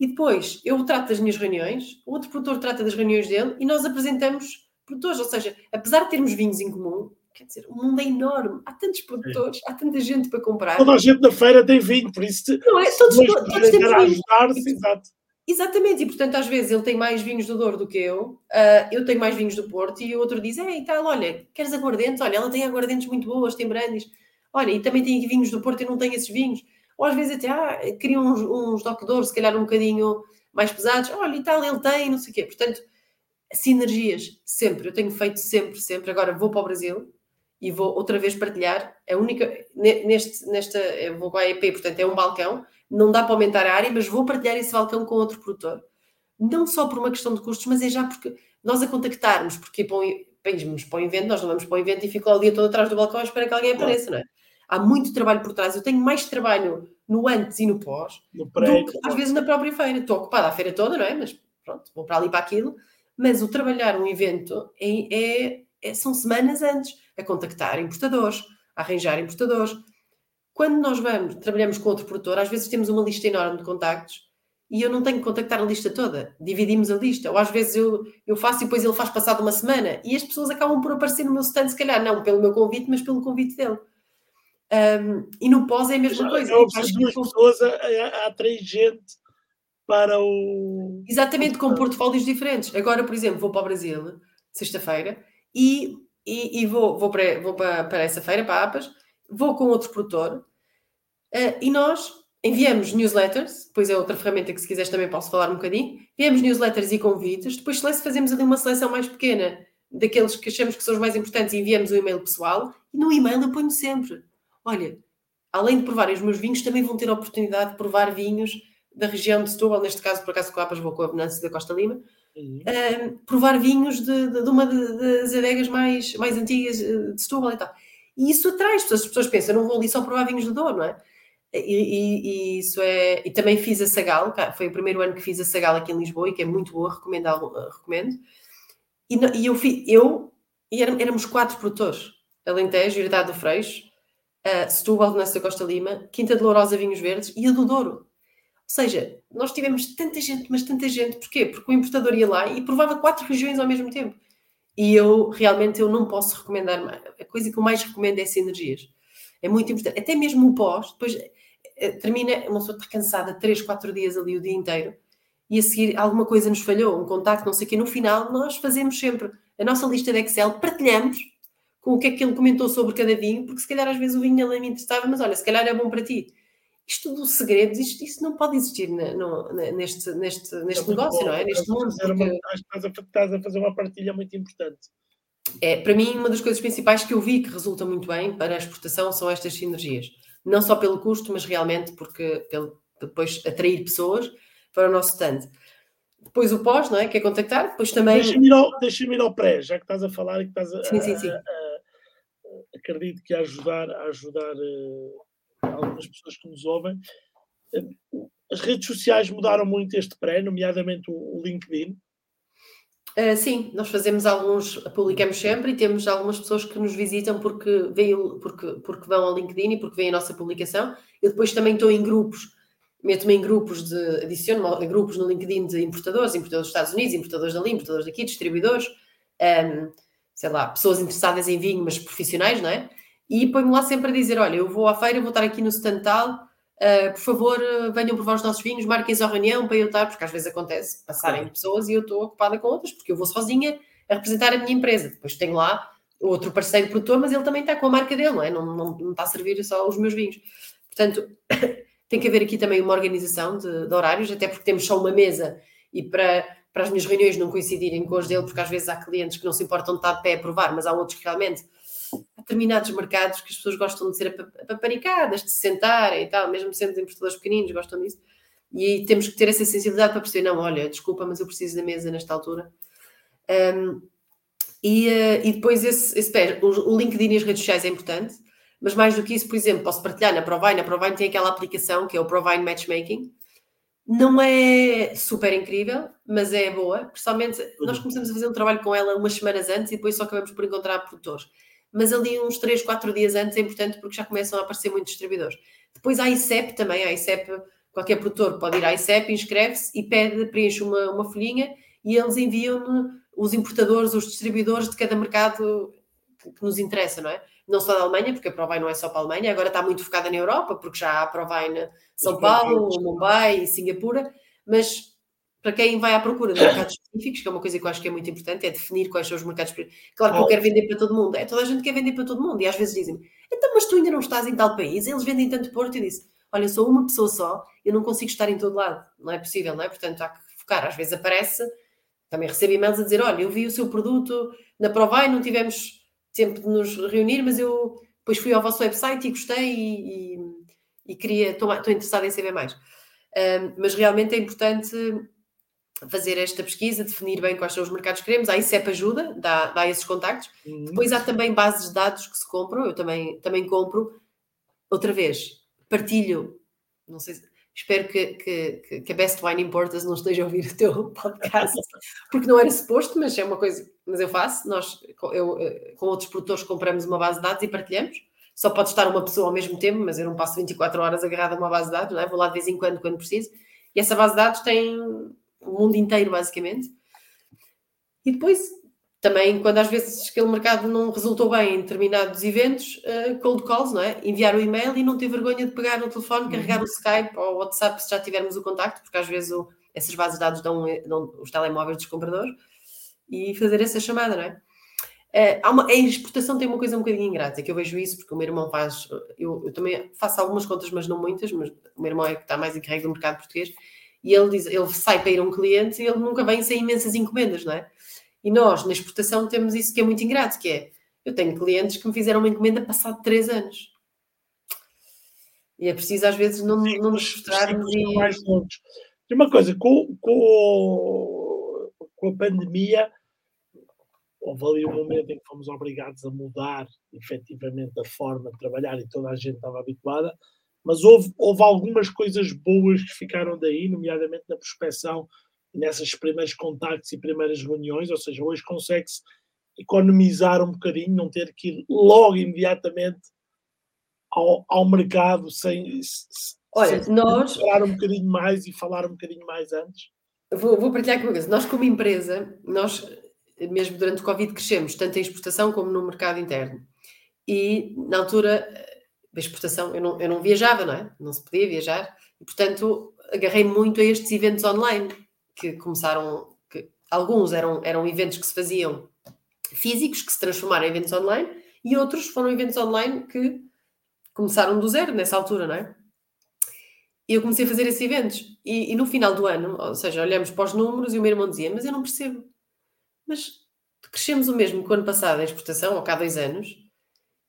E depois, eu trato das minhas reuniões, o outro produtor trata das reuniões dele e nós apresentamos produtores, ou seja, apesar de termos vinhos em comum, quer dizer, o mundo é enorme, há tantos produtores, há tanta gente para comprar. Toda a gente na feira tem vinho, por isso não é? todos, todos, todos temos ajudar-se, exato. Exatamente, e portanto às vezes ele tem mais vinhos do Douro do que eu, uh, eu tenho mais vinhos do Porto e o outro diz, é e tal, olha, queres aguardentes? Olha, ela tem aguardentes muito boas, tem brandies, olha, e também tem vinhos do Porto e não tem esses vinhos. Ou às vezes até, ah, queriam uns, uns se calhar um bocadinho mais pesados, olha, e tal, ele tem, não sei o quê. Portanto, sinergias, sempre. Eu tenho feito sempre, sempre. Agora vou para o Brasil e vou outra vez partilhar. A única, neste, nesta, eu vou com a EP, portanto, é um balcão. Não dá para aumentar a área, mas vou partilhar esse balcão com outro produtor. Não só por uma questão de custos, mas é já porque nós a contactarmos, porque um, para o evento, nós não vamos para o evento e fico lá o dia todo atrás do balcão a esperar que alguém apareça, não é? Há muito trabalho por trás. Eu tenho mais trabalho no antes e no pós no do que às vezes na própria feira. Estou ocupada a feira toda, não é? Mas pronto, vou para ali para aquilo mas o trabalhar um evento é, é, é, são semanas antes a contactar importadores, a arranjar importadores. Quando nós vamos, trabalhamos com outro produtor, às vezes temos uma lista enorme de contactos e eu não tenho que contactar a lista toda. Dividimos a lista. Ou às vezes eu, eu faço e depois ele faz passado uma semana e as pessoas acabam por aparecer no meu stand, se calhar não pelo meu convite, mas pelo convite dele. Um, e no pós é a mesma coisa. Eu duas pessoas, há, há três gente para o. Exatamente, com portfólios diferentes. Agora, por exemplo, vou para o Brasil, sexta-feira, e, e, e, vou, vou, para, vou para, para essa feira, para APAS, vou com outro produtor, uh, e nós enviamos newsletters, depois é outra ferramenta que se quiseres também posso falar um bocadinho, enviamos newsletters e convites, depois fazemos ali uma seleção mais pequena daqueles que achamos que são os mais importantes e enviamos um e-mail pessoal, e no e-mail eu ponho sempre, olha, além de provarem os meus vinhos, também vão ter a oportunidade de provar vinhos da região de Setúbal, neste caso, por acaso, Coapas, vou com a Venâncio da Costa Lima, uhum. uh, provar vinhos de, de, de uma das adegas mais, mais antigas eh, de Setúbal e tal. E isso atrai as pessoas, as pessoas pensam, não vou ali só provar vinhos de Douro, não é? E, e, e, isso é. E também fiz a Sagal, foi o primeiro ano que fiz a Sagal aqui em Lisboa e que é muito boa, recomendo. recomendo. E, e eu, fiz, eu e éramos quatro produtores: Alentejo, Herdade do Freixo, uh, Setúbal, Venâncio da Costa Lima, Quinta de Lourosa Vinhos Verdes e a do Douro seja, nós tivemos tanta gente, mas tanta gente, porquê? Porque o importador ia lá e provava quatro regiões ao mesmo tempo. E eu realmente eu não posso recomendar mais. A coisa que eu mais recomendo é sinergias. É muito importante. Até mesmo o pós, depois eh, termina, uma pessoa está cansada, três, quatro dias ali o dia inteiro, e a seguir alguma coisa nos falhou, um contacto, não sei o quê. No final, nós fazemos sempre a nossa lista de Excel, partilhamos com o que é que ele comentou sobre cada vinho, porque se calhar às vezes o vinho ele me interessava, mas olha, se calhar é bom para ti isto dos segredos, isto, isso não pode existir na, no, neste, neste, neste negócio, bom, não é? Neste mundo. Acho que estás a, estás a fazer uma partilha muito importante. É, para mim, uma das coisas principais que eu vi que resulta muito bem para a exportação são estas sinergias. Não só pelo custo, mas realmente porque pelo, depois atrair pessoas para o nosso stand. Depois o pós, não é? Que é contactar, depois também. Deixa-me ir, ao, deixa ir ao pré, já que estás a falar e que estás a. Sim, sim, sim. A, a, acredito que a ajudar, a ajudar uh, algumas pessoas que nos ouvem. As redes sociais mudaram muito este pré, nomeadamente o LinkedIn. Uh, sim, nós fazemos alguns, publicamos sempre e temos algumas pessoas que nos visitam porque, veio, porque, porque vão ao LinkedIn e porque veem a nossa publicação. Eu depois também estou em grupos, meto-me em grupos de, adiciono grupos no LinkedIn de importadores, importadores dos Estados Unidos, importadores dali, importadores daqui, distribuidores, um, sei lá, pessoas interessadas em vinho, mas profissionais, não é? E ponho lá sempre a dizer: olha, eu vou à feira, vou estar aqui no stand tal, uh, por favor, venham provar os nossos vinhos, marquem a reunião para eu estar, porque às vezes acontece passarem pessoas e eu estou ocupada com outras, porque eu vou sozinha a representar a minha empresa. Depois tenho lá outro parceiro produtor, mas ele também está com a marca dele, não é? Não, não, não está a servir só os meus vinhos. Portanto, tem que haver aqui também uma organização de, de, horários, até porque temos só uma mesa e para, para as minhas reuniões não coincidirem com as dele, porque às vezes há clientes que não se importam de estar de pé a provar, mas há outros que realmente determinados mercados que as pessoas gostam de ser apaparicadas, de se sentarem e tal, mesmo sendo importadores pequeninos, gostam disso. E temos que ter essa sensibilidade para perceber, não, olha, desculpa, mas eu preciso da mesa nesta altura. Um, e, uh, e depois esse, esse o, o LinkedIn e as redes sociais é importante, mas mais do que isso, por exemplo, posso partilhar na Provine. A Provine tem aquela aplicação que é o Provine Matchmaking. Não é super incrível, mas é boa. Principalmente, nós começamos a fazer um trabalho com ela umas semanas antes e depois só acabamos por encontrar produtores. Mas ali uns 3, 4 dias antes é importante porque já começam a aparecer muitos distribuidores. Depois a ICEP também, a ICEP, qualquer produtor pode ir à ICEP, inscreve-se e pede, preenche uma, uma folhinha e eles enviam os importadores, os distribuidores de cada mercado que, que nos interessa, não é? não só da Alemanha, porque a Provine não é só para a Alemanha, agora está muito focada na Europa, porque já há a Provine São Paulo, Mumbai e Singapura, mas para quem vai à procura de mercados específicos, que é uma coisa que eu acho que é muito importante, é definir quais são os mercados específicos. Claro que eu quero vender para todo mundo, é toda a gente quer vender para todo mundo, e às vezes dizem então, mas tu ainda não estás em tal país, eles vendem tanto Porto, e eu disse, olha, eu sou uma pessoa só, eu não consigo estar em todo lado, não é possível, não é? Portanto, há que focar, às vezes aparece, também recebo e-mails a dizer, olha, eu vi o seu produto na Provine, não tivemos tempo de nos reunir, mas eu depois fui ao vosso website e gostei e, e, e queria, estou, estou interessada em saber mais. Um, mas realmente é importante fazer esta pesquisa, definir bem quais são os mercados que queremos. A ICEP ajuda, dá, dá esses contactos. Uhum. Depois há também bases de dados que se compram, eu também, também compro. Outra vez, partilho, não sei se Espero que, que, que a Best Wine Importers não esteja a ouvir o teu podcast, porque não era suposto, mas é uma coisa, mas eu faço. Nós, eu, eh, com outros produtores, compramos uma base de dados e partilhamos. Só pode estar uma pessoa ao mesmo tempo, mas eu não passo 24 horas agarrada a uma base de dados, não é? vou lá de vez em quando, quando preciso. E essa base de dados tem o mundo inteiro, basicamente. E depois também quando às vezes aquele mercado não resultou bem em determinados eventos, uh, cold calls, não é? Enviar o e-mail e não ter vergonha de pegar no telefone, uhum. carregar o Skype ou o WhatsApp se já tivermos o contacto, porque às vezes o, essas bases de dados dão, dão, os telemóveis dos compradores e fazer essa chamada, não é? Uh, uma, a exportação tem uma coisa um bocadinho ingrata, que eu vejo isso porque o meu irmão faz, eu, eu, também faço algumas contas, mas não muitas, mas o meu irmão é que está mais encarregue do mercado português e ele diz, ele sai para ir a um cliente e ele nunca vem sem imensas encomendas, não é? E nós, na exportação, temos isso que é muito ingrato, que é, eu tenho clientes que me fizeram uma encomenda passado três anos. E é preciso, às vezes, não, não nos frustrarmos e... Mais longos. E uma coisa, com, com, com a pandemia, houve ali um momento em que fomos obrigados a mudar efetivamente a forma de trabalhar e toda a gente estava habituada, mas houve, houve algumas coisas boas que ficaram daí, nomeadamente na prospecção nessas primeiros contactos e primeiras reuniões, ou seja, hoje consegue-se economizar um bocadinho, não ter que ir logo imediatamente ao, ao mercado sem, Olha, sem nós falar um bocadinho mais e falar um bocadinho mais antes. Vou, vou partilhar com vocês. Nós, como empresa, nós mesmo durante o Covid crescemos, tanto em exportação como no mercado interno. E na altura da exportação eu não, eu não viajava, não é? Não se podia viajar. E, portanto, agarrei muito a estes eventos online que começaram, que alguns eram, eram eventos que se faziam físicos, que se transformaram em eventos online, e outros foram eventos online que começaram do zero nessa altura, não é? E eu comecei a fazer esses eventos. E, e, no final do ano, ou seja, olhamos para os números e o meu irmão dizia: Mas eu não percebo. Mas crescemos o mesmo que o ano passado em exportação, ou cá dois anos,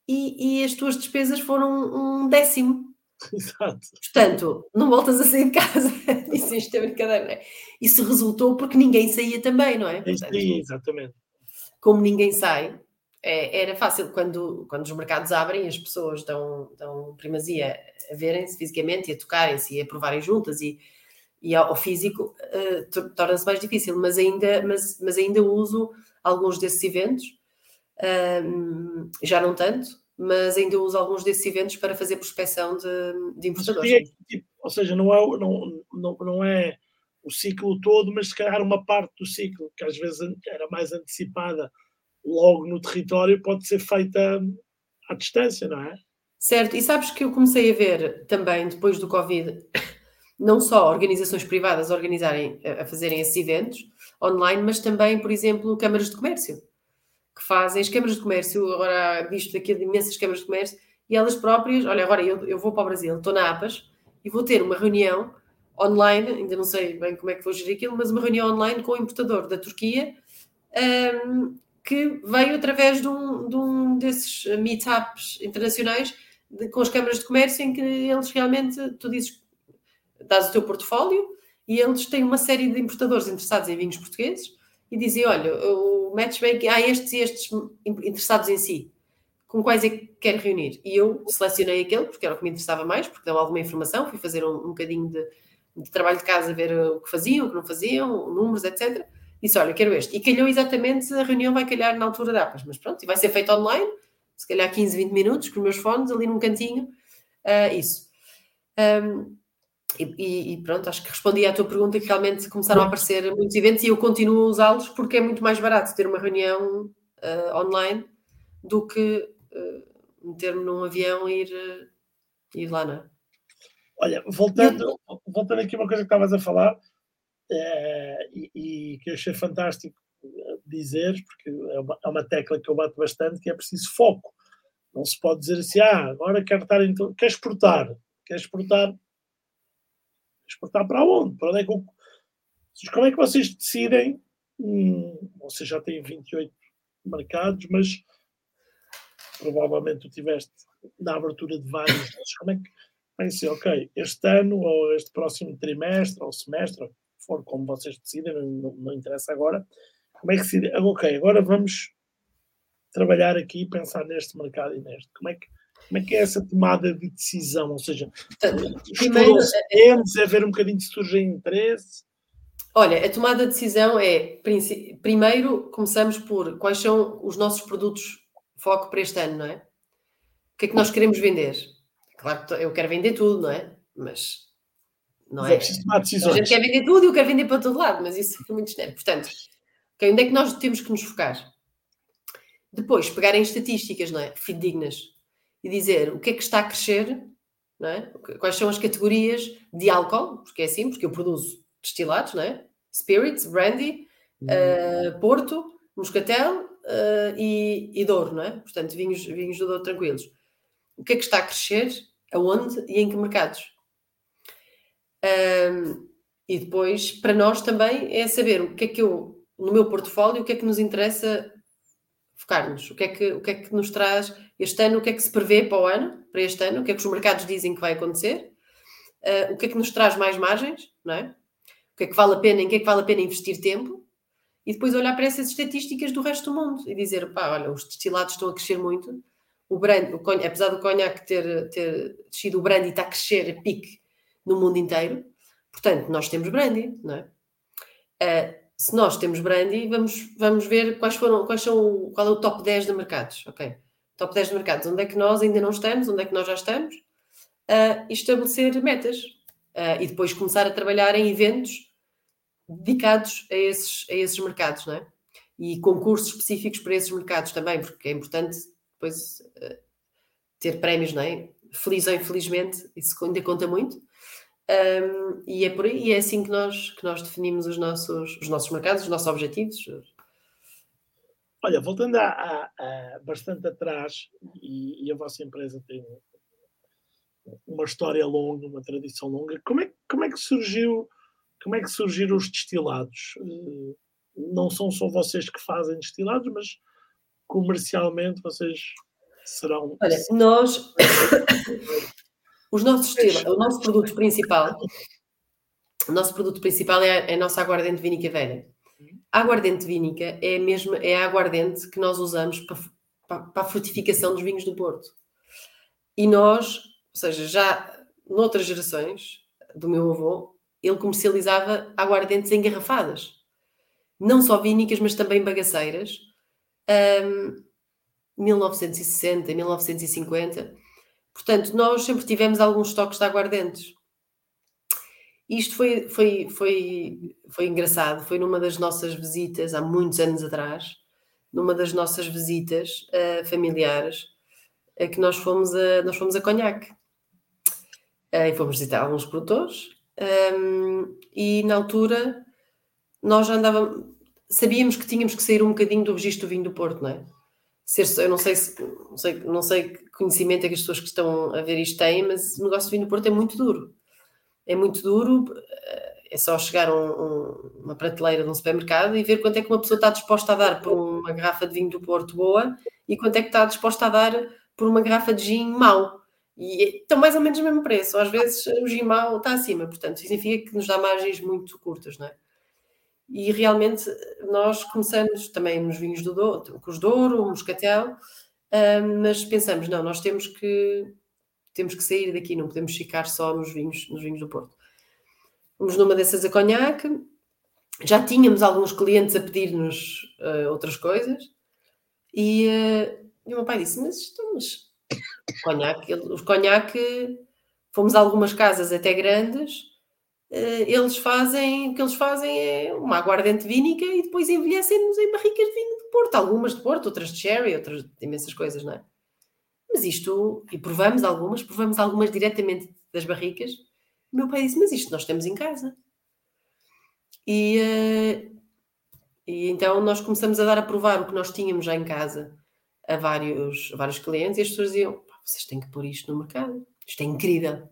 e, e as tuas despesas foram um décimo. Exato. Portanto, não voltas a sair de casa. Isso isto é brincadeira, não é? Isso resultou porque ninguém saía também, não é? Portanto, Sim, exatamente. Como ninguém sai, é, era fácil. Quando, quando os mercados abrem, as pessoas dão, dão primazia a verem-se fisicamente e a tocarem-se e a provarem juntas e, e ao, físico, uh, torna-se mais difícil. Mas ainda, mas, mas ainda uso alguns desses eventos, uh, já não tanto, mas ainda uso alguns desses eventos para fazer prospecção de, de importadores. Tipo, ou seja, não é, não, não, não é o ciclo todo, mas se calhar uma parte do ciclo, que às vezes era mais antecipada logo no território, pode ser feita à distância, não é? Certo, e sabes que eu comecei a ver também, depois do Covid, não só organizações privadas organizarem, a fazerem esses eventos online, mas também, por exemplo, câmaras de comércio, que fazem as câmaras de comércio, agora visto daqui de imensas câmaras de comércio, e elas próprias, olha, agora eu, eu vou para o Brasil, estou na APAS, e vou ter uma reunião online, ainda não sei bem como é que vou gerir aquilo, mas uma reunião online com o importador da Turquia, um, que veio através de um, de um desses meetups internacionais de, com as câmaras de comércio, em que eles realmente, tu dizes, dás o teu portfólio e eles têm uma série de importadores interessados em vinhos portugueses e dizem: olha, o matchmaking, há estes e estes interessados em si, com quais é que quer reunir? E eu selecionei aquele, porque era o que me interessava mais, porque deu alguma informação, fui fazer um, um bocadinho de, de trabalho de casa, ver o que faziam, o que não faziam, números, etc. Disse: olha, quero este. E calhou exatamente, a reunião vai calhar na altura da APAS, mas pronto, e vai ser feito online se calhar 15, 20 minutos com os meus fones ali num cantinho, uh, isso. Um, e, e, pronto, acho que respondi à tua pergunta que realmente começaram a aparecer muitos eventos e eu continuo a usá-los porque é muito mais barato ter uma reunião uh, online do que uh, meter-me num avião e ir, ir lá, não é? Olha, voltando, voltando aqui uma coisa que estavas a falar, é, e, e, que eu achei fantástico, dizer, porque é uma, é uma tecla que eu bato bastante, que é preciso foco. Não se pode dizer assim, ah, agora quero estar em. Quer exportar? Quer exportar? Exportar para onde? Para onde é que eu... Como é que vocês decidem? Hum, vocês já têm 28 mercados, mas provavelmente tu tiveste na abertura de vários. Como é que pensem, ok, este ano ou este próximo trimestre ou semestre, for como vocês decidem, não, não interessa agora, como é que se. Ok, agora vamos trabalhar aqui e pensar neste mercado e neste. Como é que, como é, que é essa tomada de decisão? Ou seja, primeiro é ver um bocadinho se surge interesse. Olha, a tomada de decisão é primeiro começamos por quais são os nossos produtos foco para este ano, não é? O que é que nós queremos vender? Claro que eu quero vender tudo, não é? Mas não é? é. A gente quer vender tudo e eu quero vender para todo lado, mas isso é muito genérico. Portanto, Okay? Onde é que nós temos que nos focar? Depois, pegarem estatísticas, não é? Fidedignas. E dizer o que é que está a crescer, é? Quais são as categorias de álcool, porque é assim, porque eu produzo destilados, não é? Spirits, brandy, uh, porto, moscatel uh, e, e Douro, não é? Portanto, vinhos, vinhos do Douro tranquilos. O que é que está a crescer, aonde e em que mercados? Um, e depois, para nós também, é saber o que é que eu no meu portfólio, o que é que nos interessa focar-nos? O, que é que, o que é que nos traz este ano? O que é que se prevê para o ano, para este ano? O que é que os mercados dizem que vai acontecer? Uh, o que é que nos traz mais margens? Não é? O que é que vale a pena, em que é que vale a pena investir tempo? E depois olhar para essas estatísticas do resto do mundo e dizer, pá, olha, os destilados estão a crescer muito, o brand, o apesar do conhaque ter, ter descido o brandy, está a crescer a pique no mundo inteiro, portanto, nós temos brandy, não é? Uh, se nós temos brandy, vamos, vamos ver quais foram, quais são, qual é o top 10 de mercados, ok? Top 10 de mercados, onde é que nós ainda não estamos, onde é que nós já estamos, uh, e estabelecer metas. Uh, e depois começar a trabalhar em eventos dedicados a esses, a esses mercados, não é? E concursos específicos para esses mercados também, porque é importante depois uh, ter prémios, não é? Feliz ou infelizmente, isso ainda conta muito. Um, e é por aí, e é assim que nós, que nós definimos os nossos, os nossos mercados, os nossos objetivos. Olha, voltando a, a, a bastante atrás, e, e, a vossa empresa tem uma história longa, uma tradição longa, como é, como é que surgiu, como é que surgiram os destilados? Eh, não são só vocês que fazem destilados, mas comercialmente vocês serão. Olha, nós Os nossos estilo, o nosso produto principal, o nosso produto principal é a, é a nossa aguardente vínica velha. A aguardente vínica é a mesma, é a aguardente que nós usamos para, para, para, a frutificação dos vinhos do Porto. E nós, ou seja, já noutras gerações do meu avô, ele comercializava aguardentes engarrafadas. Não só vínicas, mas também bagaceiras. Um, 1960, 1950 Portanto, nós sempre tivemos alguns estoques de aguardentes. Isto foi, foi, foi, foi engraçado, foi numa das nossas visitas, há muitos anos atrás, numa das nossas visitas uh, familiares, uh, que nós fomos a, nós fomos a Conhaque. Uh, e fomos visitar alguns produtores, um, e na altura nós andávamos, sabíamos que tínhamos que sair um bocadinho do registro do vinho do Porto, não é? Ser, eu não sei, se, não sei, não sei que conhecimento é que as pessoas que estão a ver isto têm, mas o negócio do vinho do Porto é muito duro é muito duro, eh, é só chegar a um, um, uma prateleira de um supermercado e ver quanto é que uma pessoa está disposta a dar por uma garrafa de vinho do Porto boa e quanto é que está disposta a dar por uma garrafa de gin mau. E estão mais ou menos o mesmo preço. Às vezes o gin mau está acima, portanto, significa que nos dá margens muito curtas, não é? E realmente nós começamos também nos vinhos do Douro, com os Douro, o Moscatel, eh, mas pensamos, não, nós temos que temos que sair daqui, não podemos ficar só nos vinhos, nos vinhos do Porto. Fomos numa dessas a conhaque, já tínhamos alguns clientes a pedir-nos uh, outras coisas, e, uh, e o meu pai disse: Mas estamos. Conhaque, os conhaque, fomos a algumas casas até grandes, uh, eles fazem, o que eles fazem é uma aguardente vínica e depois envelhecem-nos em barricas de vinho de Porto, algumas de Porto, outras de sherry, outras imensas coisas, não é? Mas isto, e provamos algumas, provamos algumas diretamente das barricas. O meu pai disse, mas isto nós temos em casa. E, uh, e então nós começamos a dar a provar o que nós tínhamos já em casa a vários, a vários clientes e as pessoas diziam, vocês têm que pôr isto no mercado, isto é incrível.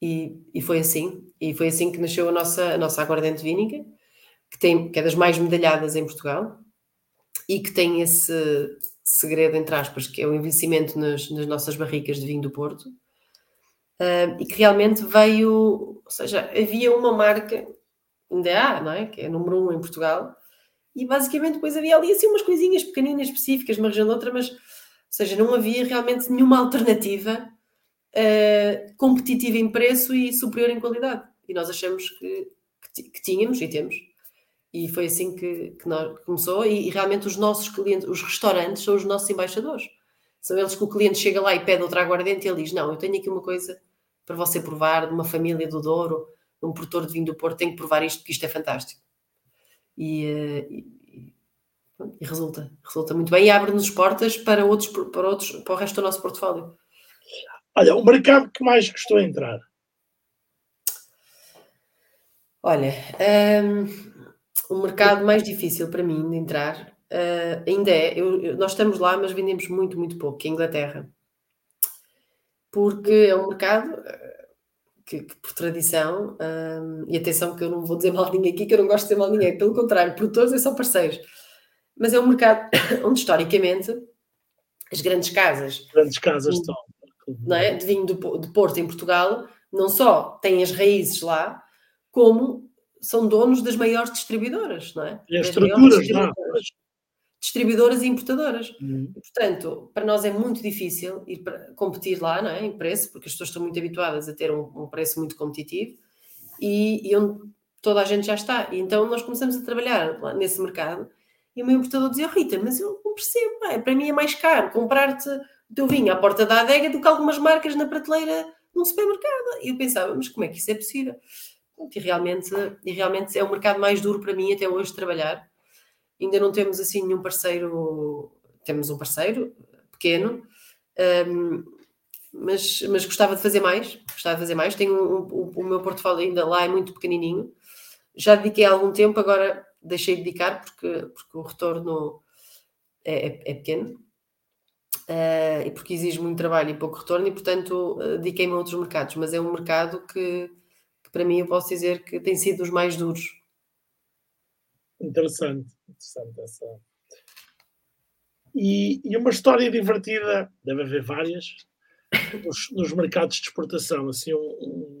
E, e foi assim, e foi assim que nasceu a nossa, a nossa aguardente vínica, que, tem, que é das mais medalhadas em Portugal, e que tem esse, segredo, entre aspas, que é o envelhecimento nas, nas nossas barricas de vinho do Porto, uh, e que realmente veio, ou seja, havia uma marca, ainda há, não é? Que é número um em Portugal, e basicamente depois havia ali assim umas coisinhas pequeninas específicas, uma região de outra, mas, ou seja, não havia realmente nenhuma alternativa uh, competitiva em preço e superior em qualidade. E nós achamos que, que, que tínhamos e temos. E foi assim que, que nós, começou. E, e, realmente os nossos clientes, os restaurantes, são os nossos embaixadores. São eles que o cliente chega lá e pede outra aguardente e ele diz: Não, eu tenho aqui uma coisa para você provar, de uma família do Douro, de um produtor de vinho do Porto, tem que provar isto, porque isto é fantástico. E, eh, e, e resulta, resulta muito bem e abre-nos portas para, outros, para, outros, para o resto do nosso portfólio. Olha, o mercado que mais gostou de entrar? Olha, hum, o mercado mais difícil para mim de entrar uh, ainda é. Eu, eu, nós estamos lá, mas vendemos muito, muito pouco, que é a Inglaterra. Porque é um mercado uh, que, que, por tradição, uh, e atenção que eu não vou dizer mal de ninguém aqui, que eu não gosto de dizer mal de ninguém, pelo contrário, produtores é só parceiros. Mas é um mercado onde historicamente as grandes casas. Grandes casas estão. Não é? De vinho do, de Porto em Portugal, não só têm as raízes lá, como são donos das maiores distribuidoras, não é? E as estruturas, distribuidoras, distribuidoras e importadoras. Uhum. E, portanto, para nós é muito difícil ir para, competir lá, não é? Em preço, porque as pessoas estão muito habituadas a ter um, um preço muito competitivo e, e, onde toda a gente já está. E então nós começamos a trabalhar lá nesse mercado e o meu importador dizia, oh, Rita, mas eu não percebo, pá, para mim é mais caro comprar-te o teu vinho à porta da adega do que algumas marcas na prateleira num supermercado. E eu pensava, mas como é que isso é possível? E realmente, e realmente é o mercado mais duro para mim até hoje trabalhar. Ainda não temos assim nenhum parceiro, temos um parceiro pequeno, um, mas, mas gostava de fazer mais, gostava de fazer mais. Tenho um, o meu portfólio ainda lá é muito pequenininho. Já dediquei há algum tempo, agora deixei de dedicar porque, porque o retorno é, é, é pequeno. Uh, e porque exige muito trabalho e pouco retorno, e portanto uh, dediquei-me a outros mercados, mas é um mercado que, para mim eu posso dizer que tem sido os mais duros. Interessante, interessante essa. E, e uma história divertida, deve haver várias, nos, nos mercados de exportação, assim, um, um,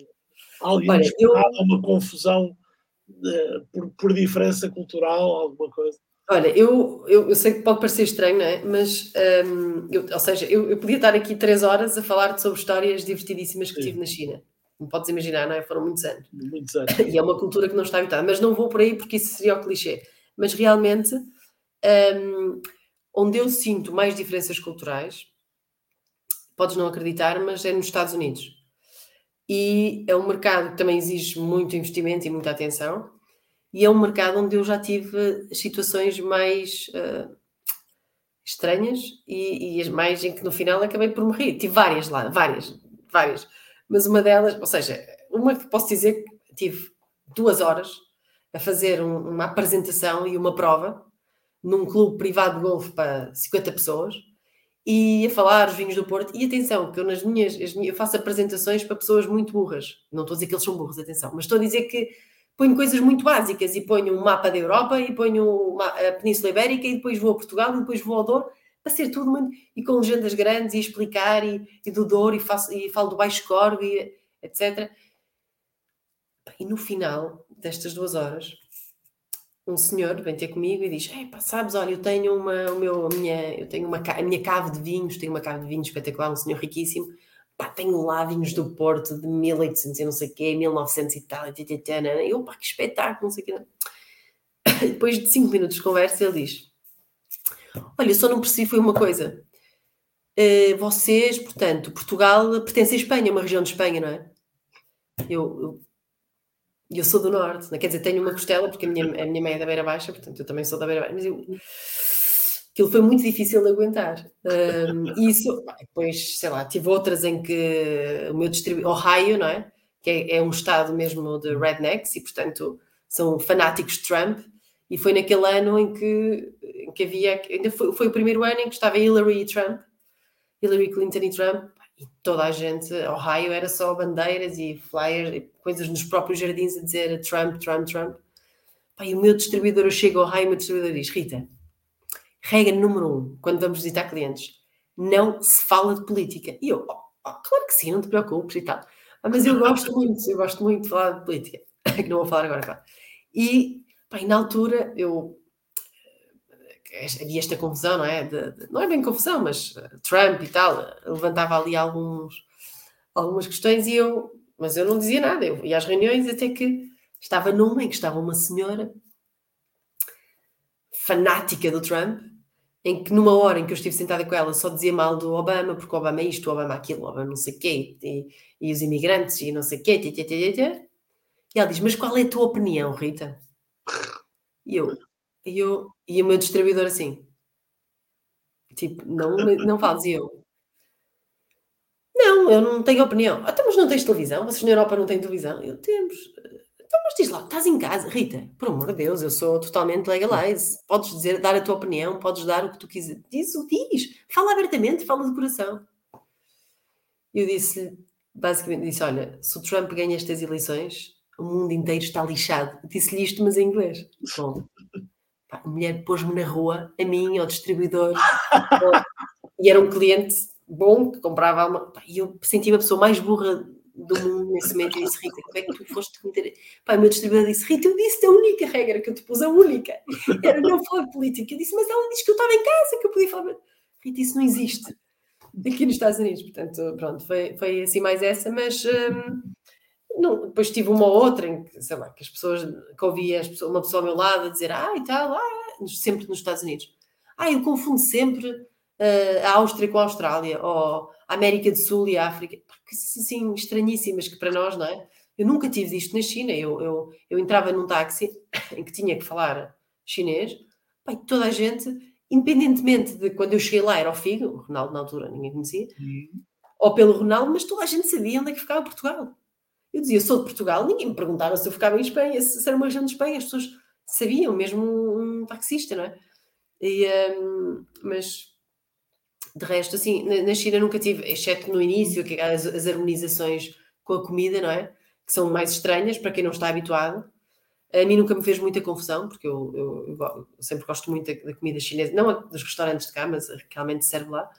alguém Olha, eu... uma confusão de, por, por diferença cultural, alguma coisa. Olha, eu, eu, eu, sei que pode parecer estranho, não é? Mas, um, eu, ou seja, eu, eu, podia estar aqui três horas a falar sobre histórias divertidíssimas que Sim. tive na China como podes imaginar, não é? Foram muitos anos. Muitos anos. E é uma cultura que não está habitada. Mas não vou por aí porque isso seria o clichê. Mas realmente, um, onde eu sinto mais diferenças culturais, podes não acreditar, mas é nos Estados Unidos. e é um mercado que também exige muito investimento e muita atenção, e é um mercado onde eu já tive situações mais uh, estranhas e, e, as mais em que no final acabei por morrer. Tive várias lá, várias, várias. Mas uma delas, ou seja, uma que posso dizer que tive duas horas a fazer um, uma apresentação e uma prova num clube privado de golfe para 50 pessoas e a falar os vinhos do Porto. E atenção, que eu nas minhas, eu faço apresentações para pessoas muito burras. Não estou a dizer que eles são burros, atenção, mas estou a dizer que ponho coisas muito básicas e ponho um mapa da Europa e ponho a Península Ibérica e depois vou a Portugal e depois vou ao Douro para ser tudo muito, e com legendas grandes e explicar e, e do Douro e, faço, e falo do Baixo Corgo e etc. E no final destas duas horas um senhor vem ter comigo e diz: pá, sabes, olha, eu tenho uma, o meu, a minha, eu tenho uma, a minha cave de vinhos, tenho uma cave de vinhos espetacular, um senhor riquíssimo. Pá, tenho lá vinhos do Porto de 1800 e não sei quê, 1900 e tal, e eu, pá, que espetáculo, não sei quê. Depois de cinco minutos de conversa, ele diz: Olha, só não percebi foi uma coisa. Uh, vocês, portanto, Portugal pertence à Espanha, uma região de Espanha, não é? Eu, eu eu sou do norte, não? quer dizer, tenho uma costela, porque a minha, a minha mãe é da Beira Baixa, portanto eu também sou da Beira Baixa, mas eu, aquilo foi muito difícil de aguentar. Um, isso, depois, sei lá, tive outras em que o meu distribuidor, Ohio, não é? Que é, é, um estado mesmo de rednecks e, portanto, são fanáticos de Trump. E foi naquele ano em que, que havia, ainda foi, foi o primeiro ano em que estava Hillary e Trump, Hillary Clinton e Trump, e toda a gente, Ohio era só bandeiras e flyers, coisas nos próprios jardins a dizer Trump, Trump, Trump. E o meu distribuidor, eu chego ao Ohio e o meu distribuidor diz: Rita, regra número um, quando vamos visitar clientes, não se fala de política. E eu, oh, oh, claro que sim, não te preocupes e tal. Ah, mas eu gosto muito, eu gosto muito de falar de política, que não vou falar agora, claro. E, pá, e na altura eu havia esta confusão, não é? De, de, não é bem confusão, mas uh, Trump e tal, levantava ali alguns, algumas questões e eu, mas eu não dizia nada, eu ia às reuniões até que estava numa em que estava uma senhora fanática do Trump, em que numa hora em que eu estive sentada com ela só dizia mal do Obama, porque o Obama é isto, o Obama é aquilo, o Obama não sei o quê, e, e, os imigrantes e não sei o quê, tê, tê, tê, tê. e ela diz, mas qual é a tua opinião, Rita? E eu, e, eu, e o meu distribuidor assim, tipo, não, não fales. E eu, não, eu não tenho opinião. Ah, então, mas não tens televisão? Vocês na Europa não têm televisão? Eu, temos. Então, mas diz lá, estás em casa, Rita, por amor de Deus, eu sou totalmente legalize. Podes dizer, dar a tua opinião, podes dar o que tu quiser. Diz o diz. Fala abertamente, fala de coração. Eu disse-lhe, basicamente, disse: Olha, se o Trump ganha estas eleições, o mundo inteiro está lixado. Disse-lhe isto, mas em inglês. Bom, a mulher pôs-me na rua, a mim, ao distribuidor, e era um cliente bom que comprava. E eu senti-me a pessoa mais burra do mundo nesse momento. E disse, Rita, como é que tu foste cometer? Pá, o meu distribuidor disse, Rita, eu disse a única regra que eu te pus, a única, era não falar política. Eu disse, mas ela disse que eu estava em casa, que eu podia falar. Rita, isso não existe aqui nos Estados Unidos. Portanto, pronto, foi, foi assim mais essa, mas. Hum, não, depois tive uma ou outra em que, sei lá, que as pessoas, que ouvia as pessoas, uma pessoa ao meu lado a dizer, ah, e tal, ah, sempre nos Estados Unidos. Ah, eu confundo sempre uh, a Áustria com a Austrália, ou a América do Sul e a África, coisas assim estranhíssimas que para nós, não é? Eu nunca tive isto na China. Eu, eu, eu entrava num táxi em que tinha que falar chinês, pai, toda a gente, independentemente de quando eu cheguei lá, era o Figo, o Ronaldo na altura ninguém conhecia, uhum. ou pelo Ronaldo, mas toda a gente sabia onde é que ficava Portugal. Eu dizia, sou de Portugal, ninguém me perguntava se eu ficava em Espanha, se era uma região de Espanha, as pessoas sabiam, mesmo um taxista, não é? E, um, mas de resto, assim, na, na, China nunca tive, exceto no início, que as, as harmonizações com a comida, não é? Que são mais estranhas para quem não está habituado. A mim nunca me fez muita confusão, porque eu, eu, eu sempre gosto muito da, da, comida chinesa, não dos restaurantes de cá, mas realmente serve lá.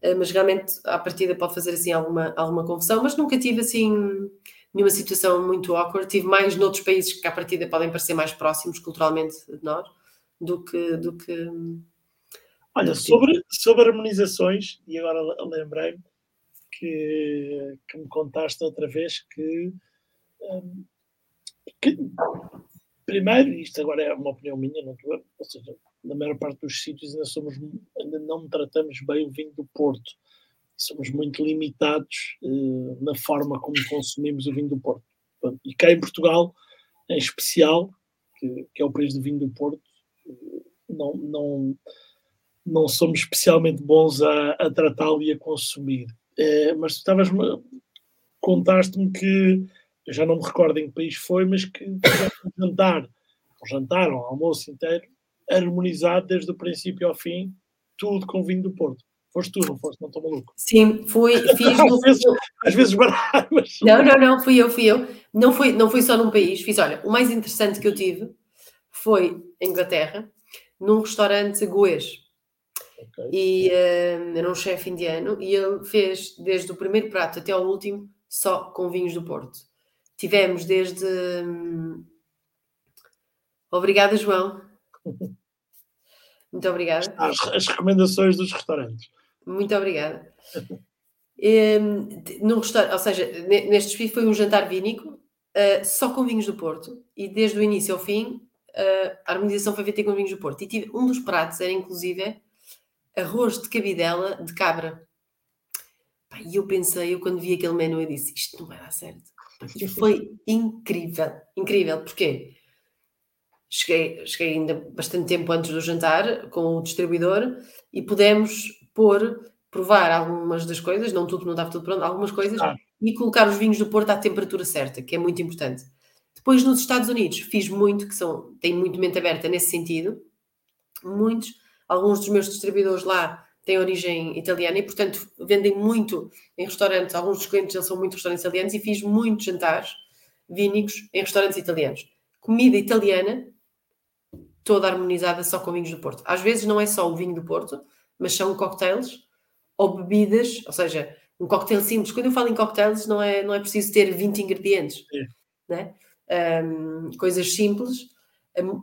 Uh, mas realmente, à partida, pode fazer assim alguma, alguma confusão, mas nunca tive assim nenhuma situação muito awkward. Tive mais noutros países que à partida podem parecer mais próximos culturalmente de nós do que. Do que Olha, sobre, sobre harmonizações, e agora lembrei-me que, que me contaste outra vez que, um, que, primeiro, isto agora é uma opinião minha, não estou, ou seja, na maior parte dos sítios ainda somos ainda não tratamos bem o vinho do Porto somos muito limitados uh, na forma como consumimos o vinho do Porto. E cá em Portugal, em especial, que, que é o país do vinho do Porto, não, não, não somos especialmente bons a, a tratá-lo e a consumir. É, mas tu estavas contaste-me que eu já não me recordo em que país foi, mas que um jantar, um jantar, um almoço inteiro, harmonizado desde o princípio ao fim, tudo com vinho do Porto. Foste tu, não foste? Não estou maluco. Sim, fui, fiz. às, vezes, às vezes mas... Não, não, não, fui eu, fui eu. Não fui, não fui só num país. Fiz, olha, o mais interessante que eu tive foi em Inglaterra, num restaurante goês. Okay. E uh, era um chefe indiano e ele fez desde o primeiro prato até ao último só com vinhos do Porto. Tivemos desde. Hum... Obrigada, João. Muito obrigada. As, as, recomendações dos restaurantes. Muito obrigada. um, num restaurante, ou seja, neste desfile foi um jantar vínico, uh, só com vinhos do Porto, e desde o início ao fim, uh, a harmonização foi feita com vinhos do Porto. E tive, um dos pratos era inclusive arroz de cabidela de cabra. E eu pensei, eu quando vi aquele menu, eu disse: isto não vai dar certo. E foi incrível, incrível, porque cheguei, cheguei ainda bastante tempo antes do jantar com o distribuidor e pudemos pôr, provar algumas das coisas, não tudo, não estava tudo pronto, algumas coisas, e colocar os vinhos do Porto à temperatura certa, que é muito importante. Depois nos Estados Unidos fiz muito, que são, tem muito mente aberta nesse sentido, muitos, alguns dos meus distribuidores lá têm origem italiana e, portanto, vendem muito em restaurantes. Alguns dos clientes eles são muito restaurantes italianos e fiz muitos jantares vínicos em restaurantes italianos. Comida italiana, toda harmonizada só com vinhos do Porto. Às vezes não é só o vinho do Porto, mas são cocktails ou bebidas, ou seja, um cocktail simples. Quando eu falo em cocktails, não é, não é preciso ter 20 ingredientes, é. né? Um, coisas simples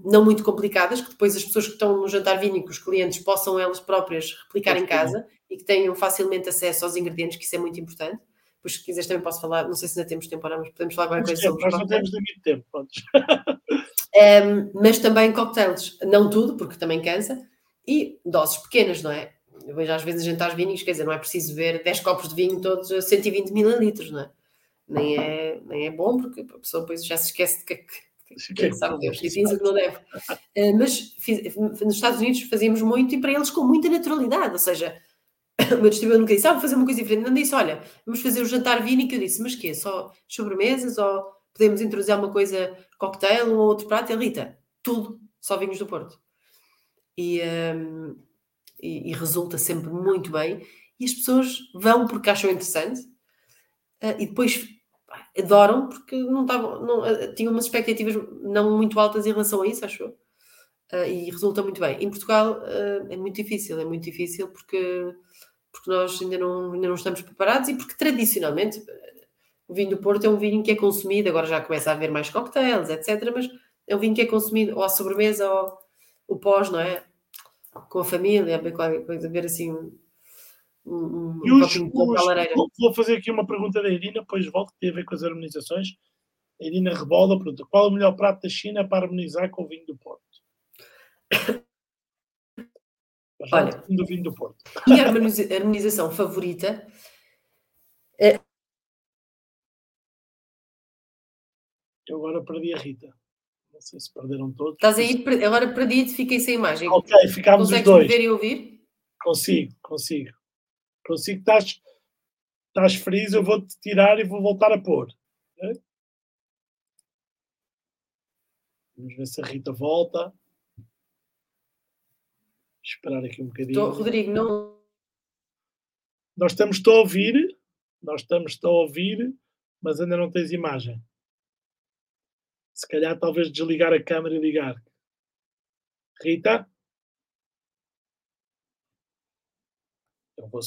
não muito complicadas, que depois as pessoas que estão no jantar vínico, os clientes, possam elas próprias replicar em casa e que tenham facilmente acesso aos ingredientes, que isso é muito importante. Pois, se quiseres, também posso falar, não sei se ainda temos tempo ou não, mas podemos falar agora coisas sobre Nós não temos muito tempo, um, mas também cocktails, não tudo, porque também cansa, e doses pequenas, não é? Eu vejo às vezes jantares vínicos, quer dizer, não é preciso ver 10 copos de vinho todos a 120 mililitros, não é? Nem é, nem é bom, porque a pessoa depois já se esquece de que, quem sabe Deus, e fiz o que não deve. Uh, mas fiz, nos Estados Unidos fazíamos muito e para eles com muita naturalidade, ou seja, o meu distribuidor nunca disse, ah, vou fazer uma coisa diferente. Não disse, olha, vamos fazer o jantar vínico. Eu disse, mas quê? Só sobremesas ou podemos introduzir alguma coisa, cocktail ou outro prato? E Rita, tudo, só vinhos do Porto. E, um, e, e, resulta sempre muito bem. E as pessoas vão porque acham interessante uh, e depois adoram porque não estavam, não, eh, tinham umas expectativas não muito altas em relação a isso, acho eu. Uh, e resulta muito bem. Em Portugal uh, é muito difícil, é muito difícil porque, porque nós ainda não, ainda não estamos preparados e porque tradicionalmente o vinho do Porto é um vinho que é consumido, agora já começa a haver mais cocktails, etc. Mas é um vinho que é consumido ou à sobremesa ou o pós, não é? Com a família, a ver, assim um, um os, os, Vou fazer aqui uma pergunta da Irina, depois volto, que tem a ver com as harmonizações. A Irina Rebola pergunta: qual é o melhor prato da China para harmonizar com o vinho do Porto? Olha, do vinho do Porto. E a harmonização favorita? É... Eu agora perdi a Rita. Não sei se perderam todos. Estás aí, agora perdi-te, fiquei sem imagem. Ok, ficámos os dois. ver e ouvir? Consigo, consigo. Consigo estás, estás feliz, eu vou-te tirar e vou voltar a pôr. Okay? Vamos ver se a Rita volta. Esperar aqui um bocadinho. Tô, Rodrigo, não. Nós estamos a ouvir, nós estamos a ouvir, mas ainda não tens imagem. Se calhar, talvez desligar a câmera e ligar. Rita? Eu vou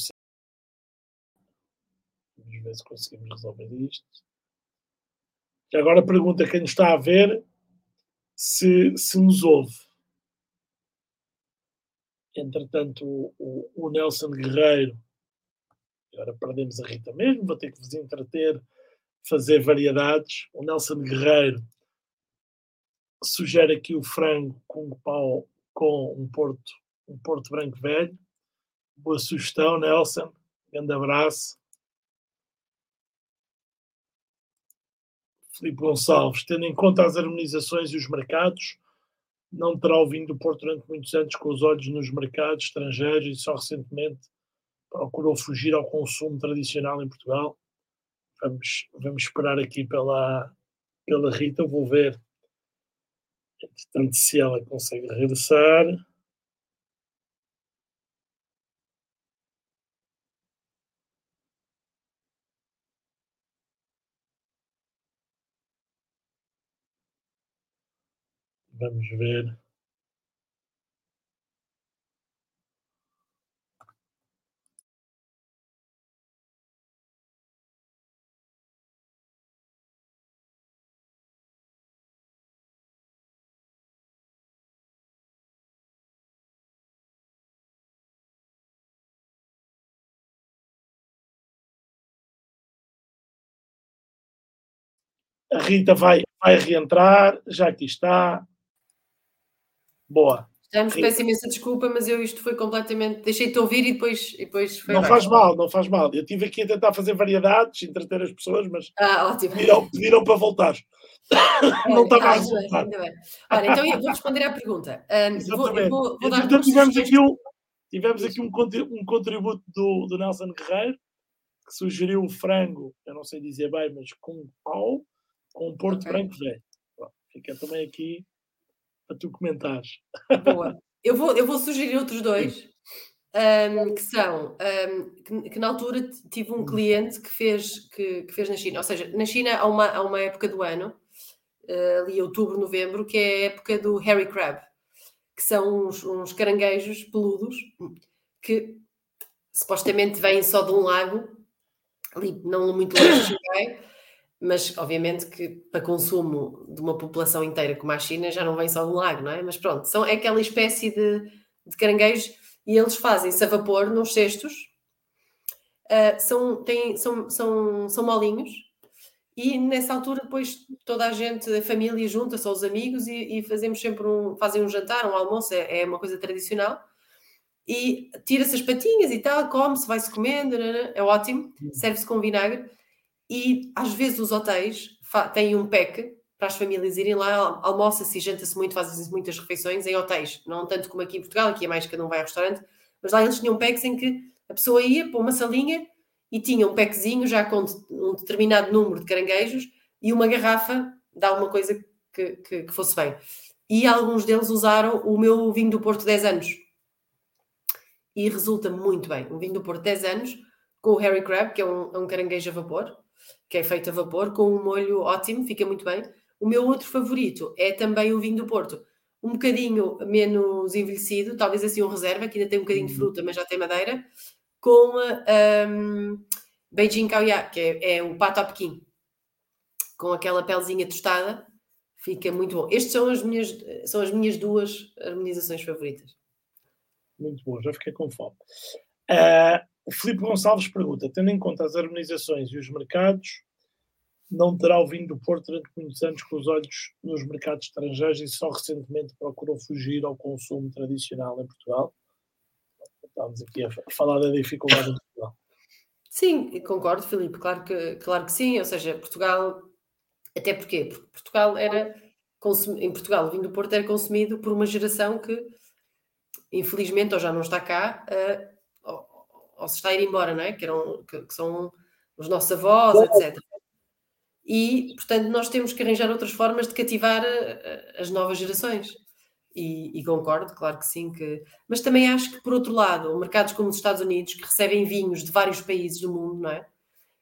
Vamos ver se conseguimos resolver isto. E agora pergunta quem nos está a ver se, se nos ouve. Entretanto, o, o, o Nelson Guerreiro, agora perdemos a Rita mesmo, vou ter que vos entreter, fazer variedades. O Nelson Guerreiro sugere aqui o frango com pau com um porto, um porto branco velho. Boa sugestão, Nelson. Grande abraço. Filipe Gonçalves, tendo em conta as harmonizações e os mercados, não terá ouvido o Porto durante muitos anos com os olhos nos mercados estrangeiros e só recentemente procurou fugir ao consumo tradicional em Portugal. Vamos, vamos esperar aqui pela, pela Rita, vou ver entretanto se ela consegue regressar. Vamos ver. A Rita vai, vai reentrar, já aqui está. Boa. Já me peço imensa desculpa, mas eu isto foi completamente. Deixei-te ouvir e depois, e depois foi. Não faz mal, não faz mal. Eu estive aqui a tentar fazer variedades, entreter as pessoas, mas ah, ótimo. Pediram, pediram para voltar. não estava ah, a resultar. Olha, então eu vou responder à pergunta. Um, vou, vou, vou dar então, tivemos aqui, um, tivemos aqui um, um contributo do, do Nelson Guerreiro, que sugeriu o frango, eu não sei dizer bem, mas com pau, com um Porto okay. Branco velho. Fica também aqui para tu comentares. Boa. Eu vou, eu vou sugerir outros dois, um, que são, um, que, que, na altura tive um hum. cliente que fez, que, que, fez na China, ou seja, na China há uma, há uma época do ano, uh, ali outubro, novembro, que é a época do Harry Crab, que são uns, uns caranguejos peludos que supostamente vêm só de um lago, ali não muito longe de Xangai, mas obviamente que para consumo de uma população inteira como a China já não vem só um lago, não é? Mas pronto, são, é aquela espécie de, de caranguejos e eles fazem-se a vapor nos cestos, uh, são, têm, são, são, são molinhos e nessa altura depois toda a gente, a família junta-se aos amigos e, e, fazemos sempre um, fazem um jantar, um almoço, é, é uma coisa tradicional e tira-se as patinhas e tal, come-se, vai-se comendo, é ótimo, hum. serve-se com vinagre e às vezes os hotéis têm um pack para as famílias irem lá, almoça-se e janta-se muito, fazem-se muitas refeições em hotéis, não tanto como aqui em Portugal, aqui é mais cada um vai ao restaurante, mas lá eles tinham packs em que a pessoa ia para uma salinha e tinha um packzinho já com um determinado número de caranguejos e uma garrafa de alguma coisa que, que, que fosse bem. E alguns deles usaram o meu vinho do Porto 10 anos. E resulta muito bem. Um vinho do Porto 10 anos com o Harry Crab, que é um, é um caranguejo a vapor, que é feito a vapor, com um molho ótimo, fica muito bem. O meu outro favorito é também o vinho do Porto. Um bocadinho menos envelhecido, talvez assim um reserva, que ainda tem um bocadinho de uhum. fruta, mas já tem madeira, com um, Beijing Kauya, que é, é o pato a Pequim, com aquela pelzinha tostada, fica muito bom. Estas são as minhas, são as minhas duas harmonizações favoritas. Muito bom, já fiquei com fome. Uh, o Filipe Gonçalves pergunta: tendo em conta as harmonizações e os mercados, não terá o vinho do Porto durante muitos anos com os olhos nos mercados estrangeiros e só recentemente procurou fugir ao consumo tradicional em Portugal? Estamos aqui a falar da dificuldade em Portugal. Sim, concordo, Filipe, claro que, claro que sim. Ou seja, Portugal, até porque Portugal era em Portugal, o vinho do Porto era consumido por uma geração que, infelizmente, ou já não está cá, uh, ou se está a ir embora, não é? Que, eram, que, que são os nossos avós, etc. E, portanto, nós temos que arranjar outras formas de cativar a, a, as novas gerações. E, e, concordo, claro que sim. Que... Mas também acho que, por outro lado, mercados como os Estados Unidos, que recebem vinhos de vários países do mundo, não é?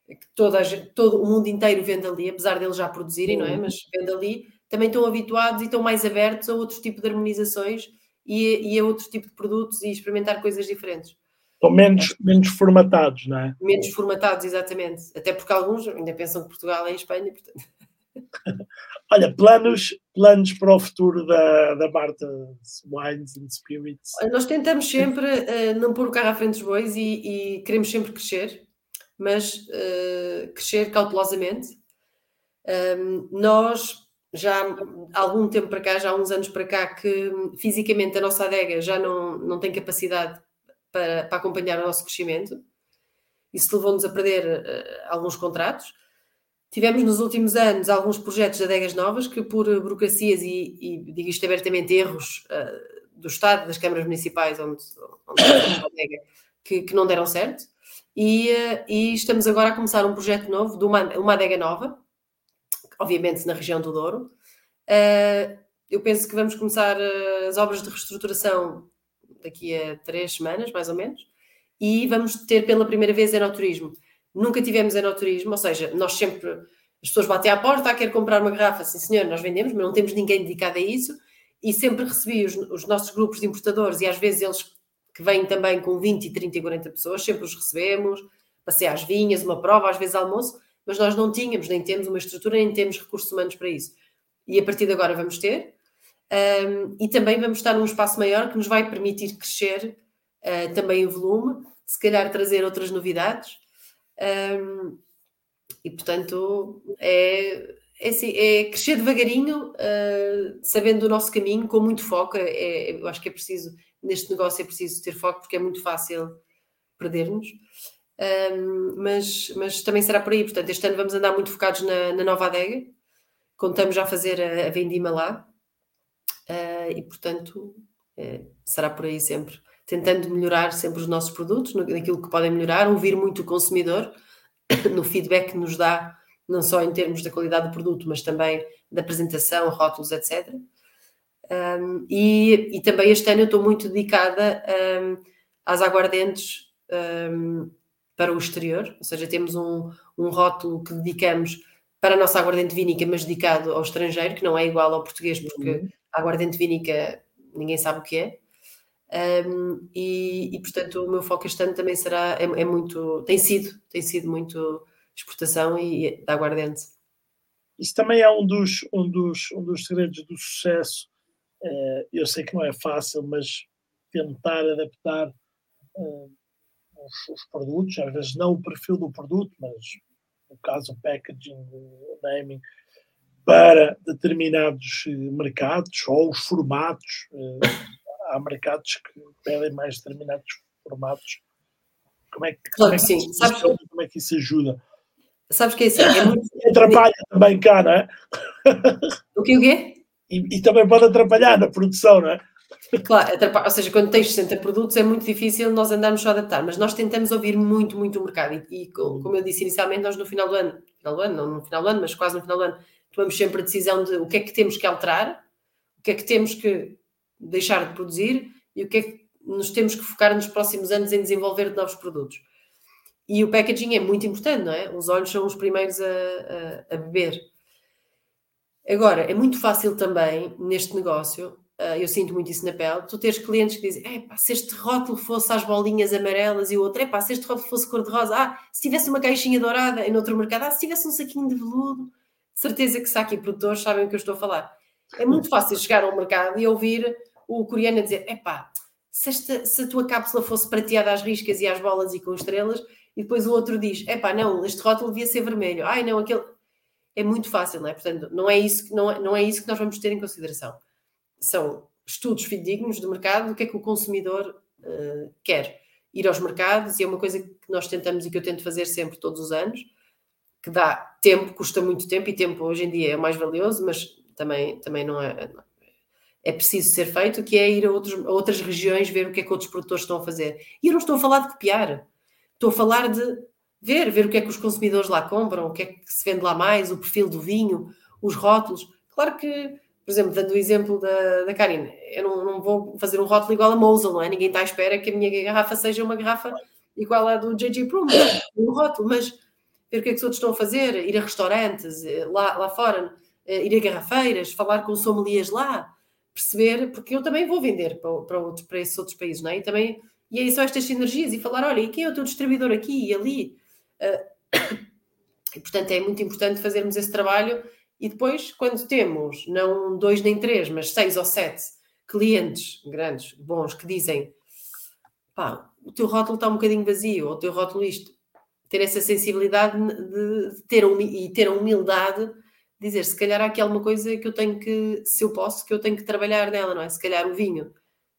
Que toda a, todo o mundo inteiro vende ali, apesar deles já produzirem, não é? Mas vende ali, também estão habituados e estão mais abertos a outro tipo de harmonizações e, e a outro tipo de produtos e experimentar coisas diferentes. Estão menos, menos formatados, não é? Menos formatados, exatamente. Até porque alguns ainda pensam que Portugal é em Espanha, portanto. Olha, planos, planos para o futuro da, da Marta Wines and Spirits? Nós tentamos sempre uh, não pôr o carro à frente dos bois e, e queremos sempre crescer, mas uh, crescer cautelosamente. Um, nós já há algum tempo para cá, já há uns anos para cá, que fisicamente a nossa adega já não, não tem capacidade para, para acompanhar o nosso crescimento. isso levou-nos a perder uh, alguns contratos. Tivemos nos últimos anos alguns projetos de adegas novas que, por burocracias e, e digo isto abertamente, erros uh, do Estado, das câmaras municipais, onde, onde adega, que, que, não deram certo. E, uh, e, estamos agora a começar um projeto novo, de uma, uma adega nova, obviamente na região do Douro. Eu penso que vamos começar as obras de reestruturação daqui a três semanas, mais ou menos, e vamos ter pela primeira vez enoturismo. Nunca tivemos enoturismo, ou seja, nós sempre, as pessoas batem à porta, ah, quer comprar uma garrafa, sim senhor, nós vendemos, mas não temos ninguém dedicado a isso, e sempre recebi os, os nossos grupos de importadores, e às vezes eles que vêm também com 20, 30 e 40 pessoas, sempre os recebemos, passei às vinhas, uma prova, às vezes almoço, mas nós não tínhamos, nem temos uma estrutura, nem temos recursos humanos para isso. E a partir de agora vamos ter, um, e também vamos estar num espaço maior que nos vai permitir crescer uh, também o volume, se calhar trazer outras novidades. Um, e portanto é, é, assim, é crescer devagarinho, uh, sabendo o nosso caminho, com muito foco. É, é, eu acho que é preciso, neste negócio é preciso ter foco porque é muito fácil perder-nos. Um, mas, mas também será por aí. Portanto, este ano vamos andar muito focados na, na nova adega. Contamos já fazer a, a vendima lá. Uh, e, portanto, é, será por aí sempre. Tentando melhorar sempre os nossos produtos, naquilo que podem melhorar, ouvir muito o consumidor no feedback que nos dá, não só em termos da qualidade do produto, mas também da apresentação, rótulos, etc. Um, e, e, também este ano eu estou muito dedicada um, às aguardentes um, para o exterior, ou seja, temos um, um rótulo que dedicamos para a nossa aguardente vínica, mas dedicado ao estrangeiro, que não é igual ao português, porque uhum. a aguardente vínica ninguém sabe o que é. Um, e, e, portanto o meu foco este ano também será é, é, muito tem sido tem sido muito exportação e da aguardente isso também é um dos um dos um dos segredos do sucesso é, eu sei que não é fácil mas tentar adaptar uh, os, os, produtos às vezes não o perfil do produto mas no caso o packaging o naming para determinados eh, mercados ou os formatos uh, há mercados que pedem mais determinados formatos. Como é que, claro como é que sim. Sabes, como é que isso ajuda? Sabes que é assim, é muito... Atrapalha também cá, não é? O que o quê? E, e, também pode atrapalhar na produção, não é? Claro, ou seja, quando tens 60 produtos é muito difícil nós andarmos só a adaptar, mas nós tentamos ouvir muito, muito o mercado e, e como eu disse inicialmente, nós no final do ano, final do ano, não no final do ano, mas quase no final do ano, tomamos sempre a decisão de o que é que temos que alterar, o que é que temos que deixar de produzir e o que é que nos temos que focar nos próximos anos em desenvolver novos produtos. E o packaging é muito importante, não é? Os olhos são os primeiros a, a, a beber. Agora, é muito fácil também neste negócio, eu sinto muito isso na pele, tu teres clientes que dizem: é se este rótulo fosse às bolinhas amarelas e o outro, é se este rótulo fosse cor-de-rosa, ah, se tivesse uma caixinha dourada em outro mercado, ah, se tivesse um saquinho de veludo, certeza que há aqui produtores sabem o que eu estou a falar. É muito fácil chegar ao mercado e ouvir o coreano a dizer: epá, se, esta, se a tua cápsula fosse prateada às riscas e às bolas e com estrelas, e depois o outro diz: epá, não, este rótulo devia ser vermelho, ai não, aquele. É muito fácil, não é? Portanto, não é isso, não é, não é isso que nós vamos ter em consideração. São estudos fidedignos do mercado, do que é que o consumidor uh, quer. Ir aos mercados, e é uma coisa que nós tentamos e que eu tento fazer sempre, todos os anos, que dá tempo, custa muito tempo, e tempo hoje em dia é mais valioso, mas também, também não é é preciso ser feito, que é ir a, outros, a outras regiões ver o que é que outros produtores estão a fazer. E eu não estou a falar de copiar, estou a falar de ver, ver o que é que os consumidores lá compram, o que é que se vende lá mais, o perfil do vinho, os rótulos. Claro que, por exemplo, dando o exemplo da, da Karine, eu não, não vou fazer um rótulo igual a Mosel, não é? Ninguém está à espera que a minha garrafa seja uma garrafa igual à do JJ Prum, um rótulo, mas ver o que é que os outros estão a fazer, ir a restaurantes eh, lá, lá fora, eh, ir a garrafeiras, falar com sommeliers lá, perceber, porque eu também vou vender para, para, para esses outros países, não é? E também, e aí são estas sinergias e falar, olha, e quem é o teu distribuidor aqui e ali? Uh, e portanto é muito importante fazermos esse trabalho e depois, quando temos não dois nem três, mas seis ou sete clientes grandes, bons, que dizem pá, o teu rótulo está um bocadinho vazio, ou o teu rótulo isto, ter essa sensibilidade de ter e ter a humildade dizer, se calhar há aqui alguma coisa que eu tenho que, se eu posso, que eu tenho que trabalhar nela, não é? Se calhar o vinho,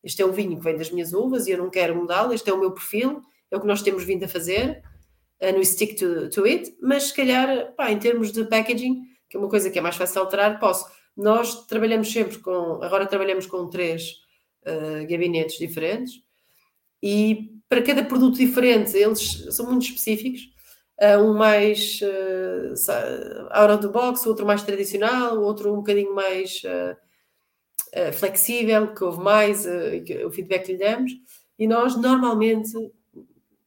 este é o vinho que vem das minhas uvas e eu não quero mudá-lo, este é o meu perfil, é o que nós temos vindo a fazer, no stick to, to it, mas se calhar, pá, em termos de packaging, que é uma coisa que é mais fácil alterar, posso. Nós trabalhamos sempre com, agora trabalhamos com três uh, gabinetes diferentes e para cada produto diferente eles são muito específicos. Uh, um mais uh, out of the box, outro mais tradicional, outro um bocadinho mais uh, flexível, que houve mais, o feedback que lhe damos. E nós, normalmente,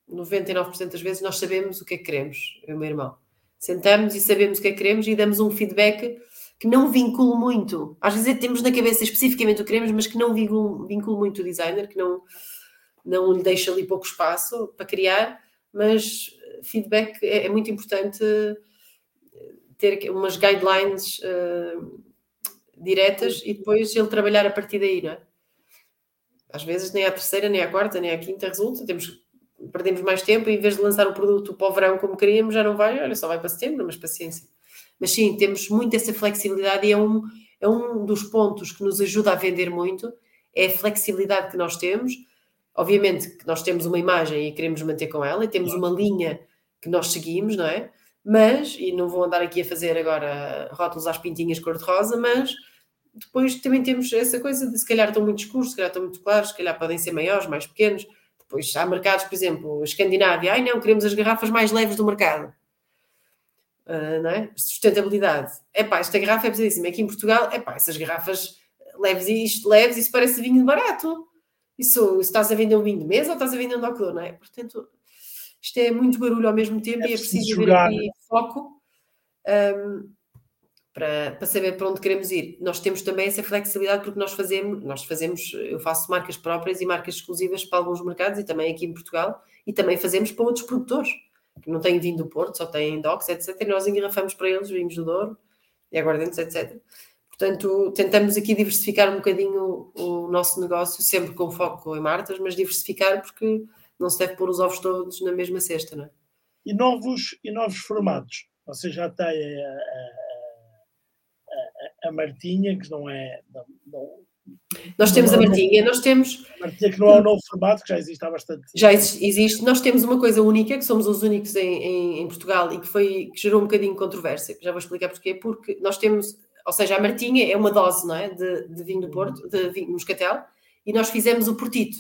99% das vezes, nós sabemos o que é que queremos, eu e o meu irmão. Sentamos e sabemos o que é que queremos e damos um feedback que não vincula muito. Às vezes temos na cabeça especificamente o que queremos, mas que não vincula, muito o designer, que não, não lhe deixa ali pouco espaço para criar, mas feedback é, é muito importante ter umas guidelines uh, diretas e depois ele trabalhar a partir daí, não é? Às vezes nem a terceira, nem a quarta, nem a quinta resulta, temos, perdemos mais tempo e em vez de lançar o produto para o verão como queríamos, já não vai, olha, só vai para setembro, mas paciência. Mas sim, temos muito essa flexibilidade e é um, é um dos pontos que nos ajuda a vender muito, é a flexibilidade que nós temos. Obviamente que nós temos uma imagem e queremos manter com ela, e temos uma linha que nós seguimos, não é? Mas, e não vou andar aqui a fazer agora rótulos às pintinhas cor-de-rosa, mas depois também temos essa coisa de se calhar estão muito escuros, se calhar estão muito claros, se calhar podem ser maiores, mais pequenos. Depois há mercados, por exemplo, Escandinávia, ai não, queremos as garrafas mais leves do mercado. Uh, não é? Sustentabilidade. É pá, esta garrafa é pesadíssima. Aqui em Portugal, é pá, essas garrafas leves e isto, leves, isso parece vinho barato. Isso, isso estás a vender um vinho de mesa ou estás a vender um doctor, não é? Portanto, isto é muito barulho ao mesmo tempo é e é preciso jogar. haver aqui foco um, para, para saber para onde queremos ir. Nós temos também essa flexibilidade porque nós fazemos, nós fazemos, eu faço marcas próprias e marcas exclusivas para alguns mercados e também aqui em Portugal e também fazemos para outros produtores que não têm vindo do Porto, só têm docks, etc. E nós engarrafamos para eles vinhos do Douro e aguardentes, etc. Portanto, tentamos aqui diversificar um bocadinho o, nosso negócio, sempre com foco em martas, mas diversificar porque não se deve pôr os ovos todos na mesma cesta, não é? E novos, e novos formatos? Você já tem a, a, a, Martinha, que não é. Não, não, nós temos a Martinha, nós temos. A Martinha que não é um novo formato, que já existe há bastante Já existe. Nós temos uma coisa única, que somos os únicos em, em, em Portugal e que, foi, que gerou um bocadinho de controvérsia. Já vou explicar porquê. Porque nós temos, ou seja, a Martinha é uma dose, não é? De, de vinho do Porto, de vinho moscatel, e nós fizemos o Portito,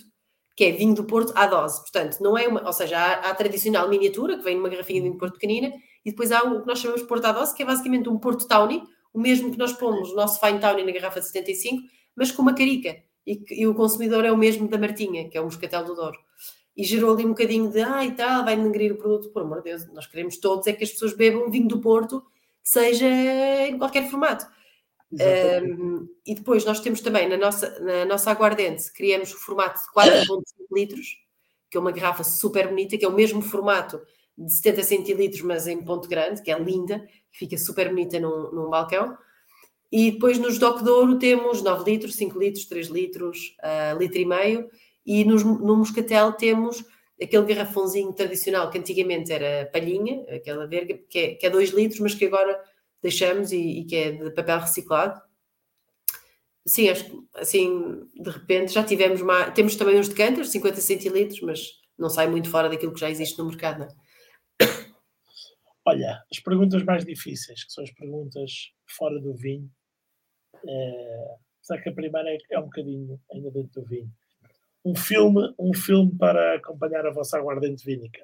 que é vinho do Porto à dose. Portanto, não é uma. Ou seja, há, há a tradicional miniatura, que vem numa garrafinha de vinho do Porto pequenina, e depois há o que nós chamamos de Porto à dose, que é basicamente um Porto Tawny, o mesmo que nós pomos o nosso Fine Tawny na garrafa de 75, mas com uma carica. E, e, o consumidor é o mesmo da Martinha, que é o Moscatel do Douro. E gerou ali um bocadinho de, ah, e tal, vai denegrir o produto. Por amor de Deus, nós queremos todos é que as pessoas bebam vinho do Porto, seja em qualquer formato. Um, e depois nós temos também na nossa, na nossa aguardente, criamos o formato de 4,5 litros, que é uma garrafa super bonita, que é o mesmo formato de 70 centilitros, mas em ponto grande, que é linda, que fica super bonita num, num balcão. E depois nos DOC de Ouro temos 9 litros, 5 litros, 3 litros, uh, litro e meio. E nos, no Moscatel temos aquele garrafãozinho tradicional que antigamente era palhinha, aquela verga, que é, que é 2 litros, mas que agora deixamos e, e, que é de papel reciclado. Sim, acho assim, de repente já tivemos mais. Temos também uns decanters, 50 centilitros, mas não sai muito fora daquilo que já existe no mercado, não é? Olha, as perguntas mais difíceis, que são as perguntas fora do vinho, é, só que a primeira é, é um bocadinho ainda dentro do vinho. Um filme, um filme para acompanhar a vossa aguardente vínica.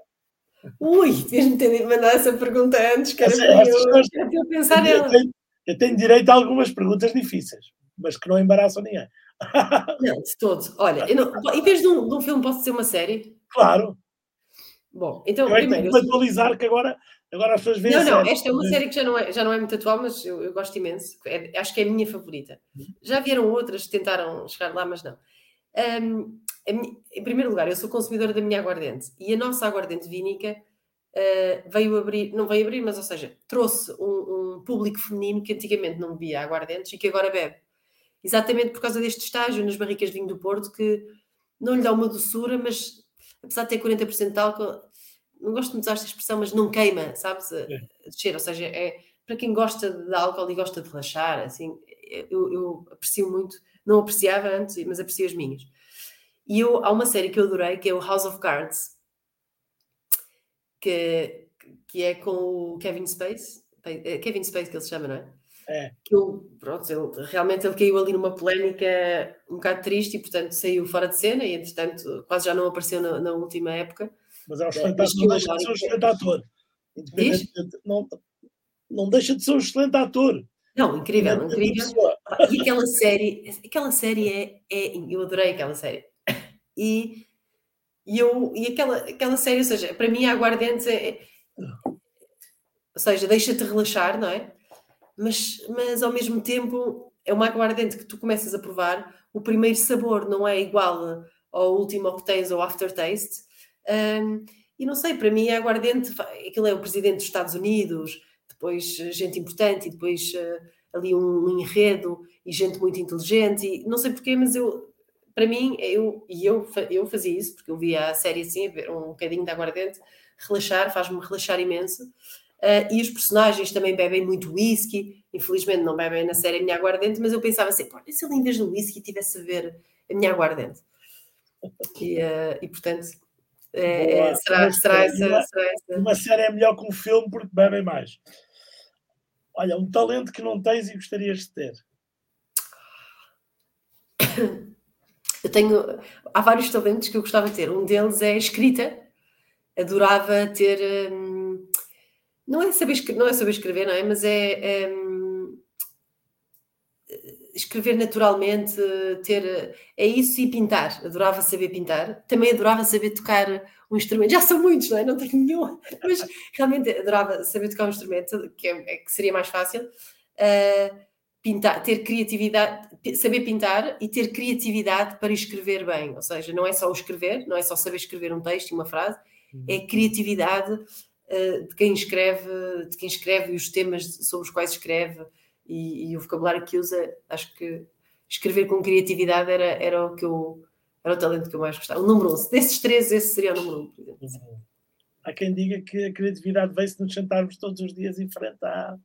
Ui, devias-me ter mandado essa pergunta antes, que era essa, eu, eu, pensar. Eu tenho, eu tenho direito a algumas perguntas difíceis, mas que não embaraçam ninguém. Não, de todo. Olha, não, em vez de um, de um filme, posso ser uma série? Claro. Bom, então. Eu primeiro, tenho que atualizar que agora Agora as pessoas veem. Não, não, esta é uma série que já não é, já não é muito atual, mas eu, eu gosto imenso. É, acho que é a minha favorita. Já vieram outras que tentaram chegar lá, mas não. Um, minha, em primeiro lugar, eu sou consumidora da minha aguardente e a nossa aguardente vínica uh, veio abrir, não veio abrir, mas ou seja, trouxe um, um, público feminino que antigamente não bebia aguardentes e que agora bebe. Exatamente por causa deste estágio nas barricas de vinho do Porto que não lhe dá uma doçura, mas apesar de ter 40% de álcool, não gosto de usar esta expressão, mas não queima, sabes? A descer, ou seja, é para quem gosta de álcool e gosta de relaxar, assim, eu, eu, aprecio muito, não apreciava antes, mas aprecio as minhas. E eu, há uma série que eu adorei, que é o House of Cards, que, que é com o Kevin Space, é Kevin Space que ele se chama, não é? É. Que eu, pronto, ele, realmente ele caiu ali numa polémica um bocado triste e, portanto, saiu fora de cena e, entretanto, quase já não apareceu na, na última época. Mas é um excelente ator, não deixa de ser um excelente ator. Não, não deixa de ser um excelente ator. Não, incrível, incrível. E aquela série, aquela série é, é, eu adorei aquela série. E, e eu, e aquela, aquela série, ou seja, para mim a aguardente é, ou seja, deixa-te relaxar, não é? Mas, mas ao mesmo tempo é uma aguardente que tu começas a provar, o primeiro sabor não é igual ao último que tens ou aftertaste. Um, e não sei, para mim a aguardente, aquilo é o presidente dos Estados Unidos, depois eh, gente importante e depois uh, ali um, enredo e gente muito inteligente e não sei porquê, mas eu para mim, eu, e eu, eu fazia isso, porque eu via a série assim, ver um bocadinho de aguardente, relaxar, faz-me relaxar imenso. Uh, e os personagens também bebem muito whisky, infelizmente não bebem na série a minha aguardente, mas eu pensava assim, e se ele em vez do whisky tivesse a ver a minha aguardente? E, uh, e portanto, é, é, será, será, essa, uma. Uma série é melhor que um filme porque bebem mais. Olha, um talento que não tens e gostarias de ter. Eu tenho. Há vários talentos que eu gostava de ter. Um deles é a escrita. Adorava ter. Hum, não, é saber, não é saber escrever, não é? Mas é. Hum, escrever naturalmente, ter. É isso e pintar. Adorava saber pintar. Também adorava saber tocar um instrumento. Já são muitos, não é? Não tenho nenhum. Mas realmente adorava saber tocar um instrumento, que, é, que seria mais fácil. Uh, pintar, ter criatividade, saber pintar e ter criatividade para escrever bem. Ou seja, não é só o escrever, não é só saber escrever um texto e uma frase, uhum. é criatividade uh, de quem escreve, de quem escreve e os temas sobre os quais escreve e, e, o vocabulário que usa. Acho que escrever com criatividade era, era o que eu era o talento que eu mais gostava. O número um. Desses três, esse seria o número um, por exemplo. Uhum. Há quem diga que a criatividade vem-se nos sentarmos todos os dias em frente à,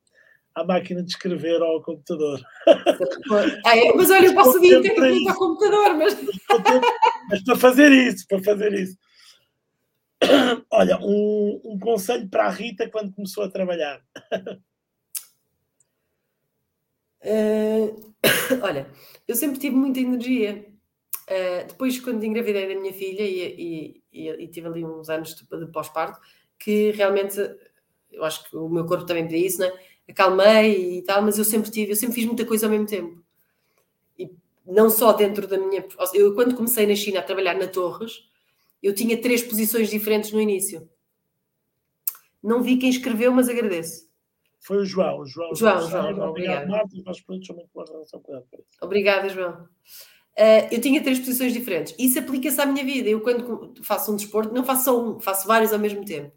à máquina de escrever ou ao computador. Ah, é? Mas olha, eu posso vir tecnicamente ao computador, mas... mas para fazer isso, para fazer isso. Olha, um, um conselho para a Rita quando começou a trabalhar. Uh, olha, eu sempre tive muita energia. Uh, depois, quando engravidei da minha filha e, e, e, e tive ali uns anos de, de pós-parto, que realmente eu acho que o meu corpo também pedia isso, não é? acalmei e tal, mas eu sempre tive, eu sempre fiz muita coisa ao mesmo tempo. E não só dentro da minha. Eu, quando comecei na China a trabalhar na Torres, eu tinha três posições diferentes no início. Não vi quem escreveu, mas agradeço. Foi o João. O João, João, João, João, João obrigado. Marta, Obrigada, João. Uh, eu tinha três posições diferentes. Isso aplica-se à minha vida. Eu, quando faço um desporto, não faço só um, faço vários ao mesmo tempo.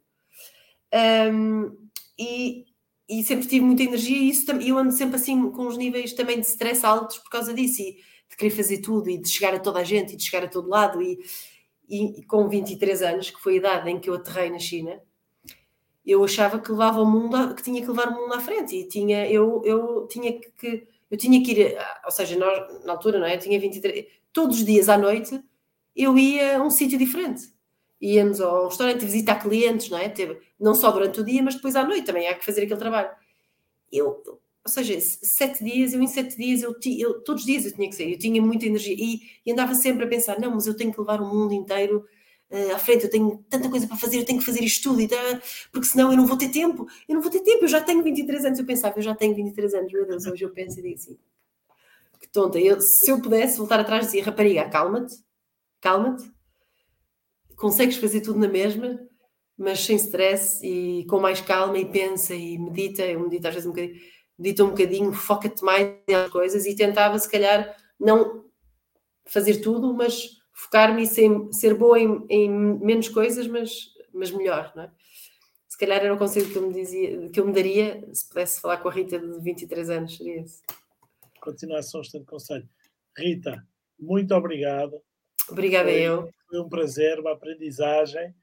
Um, e e sempre tive muita energia e isso, eu ando sempre assim com os níveis também de stress altos por causa disso e de querer fazer tudo e de chegar a toda a gente e de chegar a todo lado e, e, com 23 anos, que foi a idade em que eu aterrei na China, eu achava que levava o mundo, que tinha que levar o mundo à frente e tinha, eu, eu tinha que, eu tinha que ir, ou seja, nós, na altura, não é? Eu tinha 23, todos os dias à noite eu ia a um sítio diferente íamos ao restaurante visitar clientes, não é? Não só durante o dia, mas depois à noite também há que fazer aquele trabalho. Eu, ou seja, sete dias, eu em sete dias, eu, eu, todos os dias eu tinha que sair, eu tinha muita energia e, e, andava sempre a pensar: não, mas eu tenho que levar o mundo inteiro uh, à frente, eu tenho tanta coisa para fazer, eu tenho que fazer isto tudo, e tá, porque senão eu não vou ter tempo, eu não vou ter tempo, eu já tenho 23 anos. Eu pensava, eu já tenho 23 anos, meu Deus, hoje eu penso e digo assim: que tonta, eu, se eu pudesse voltar atrás, dizia, rapariga, calma-te, calma-te, consegues fazer tudo na mesma, mas sem stress e com mais calma e pensa e medita, eu medito às vezes um bocadinho, medita um bocadinho, foca-te mais nas coisas e tentava se calhar não fazer tudo, mas focar-me e ser, boa em, em, menos coisas, mas, mas melhor, não é? Se calhar era o conselho que eu me dizia, que eu me daria se pudesse falar com a Rita de 23 anos, seria esse. Continuação, de conselho. Rita, muito obrigado. Obrigada foi, eu. Foi um prazer, uma aprendizagem.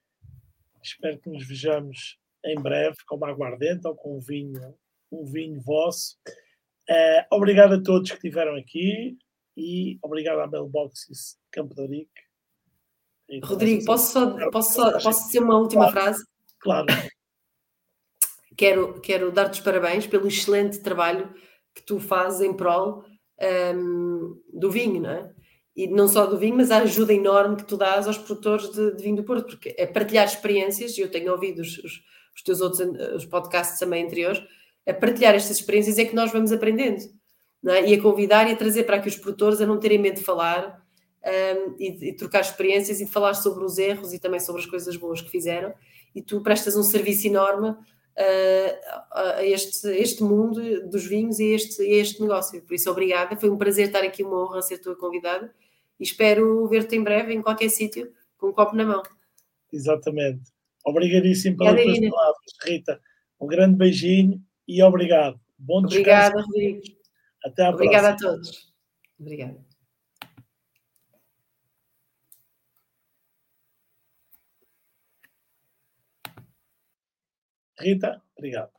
Espero que nos vejamos em breve com uma aguardente ou com um vinho, um vinho vosso. Uh, obrigado a todos que estiveram aqui e obrigado à Mailboxes Campo de Rico. Rodrigo, posso só, posso, só, posso dizer uma última claro, frase? Claro. Quero, quero dar-te os parabéns pelo excelente trabalho que tu fazes em prol um, do vinho, não é? E não só do vinho, mas a ajuda enorme que tu dás aos produtores de, de vinho do Porto, porque é partilhar experiências, e eu tenho ouvido os, os, os teus outros os podcasts também anteriores, a partilhar estas experiências é que nós vamos aprendendo, é? e a convidar e a trazer para que os produtores a não terem medo de falar um, e, e trocar experiências e de falar sobre os erros e também sobre as coisas boas que fizeram, e tu prestas um serviço enorme a, este, este mundo dos vinhos e este, este negócio. Por isso, obrigada. Foi um prazer estar aqui, uma honra ser tua convidada e espero ver-te em breve em qualquer sítio com um copo na mão. Exatamente. Obrigadíssimo pelas tuas palavras, Rita. Um grande beijinho e obrigado. Bom descanso. Obrigada, Rodrigo. Até à Obrigada próxima. a todos. Obrigada. Rita, obrigado.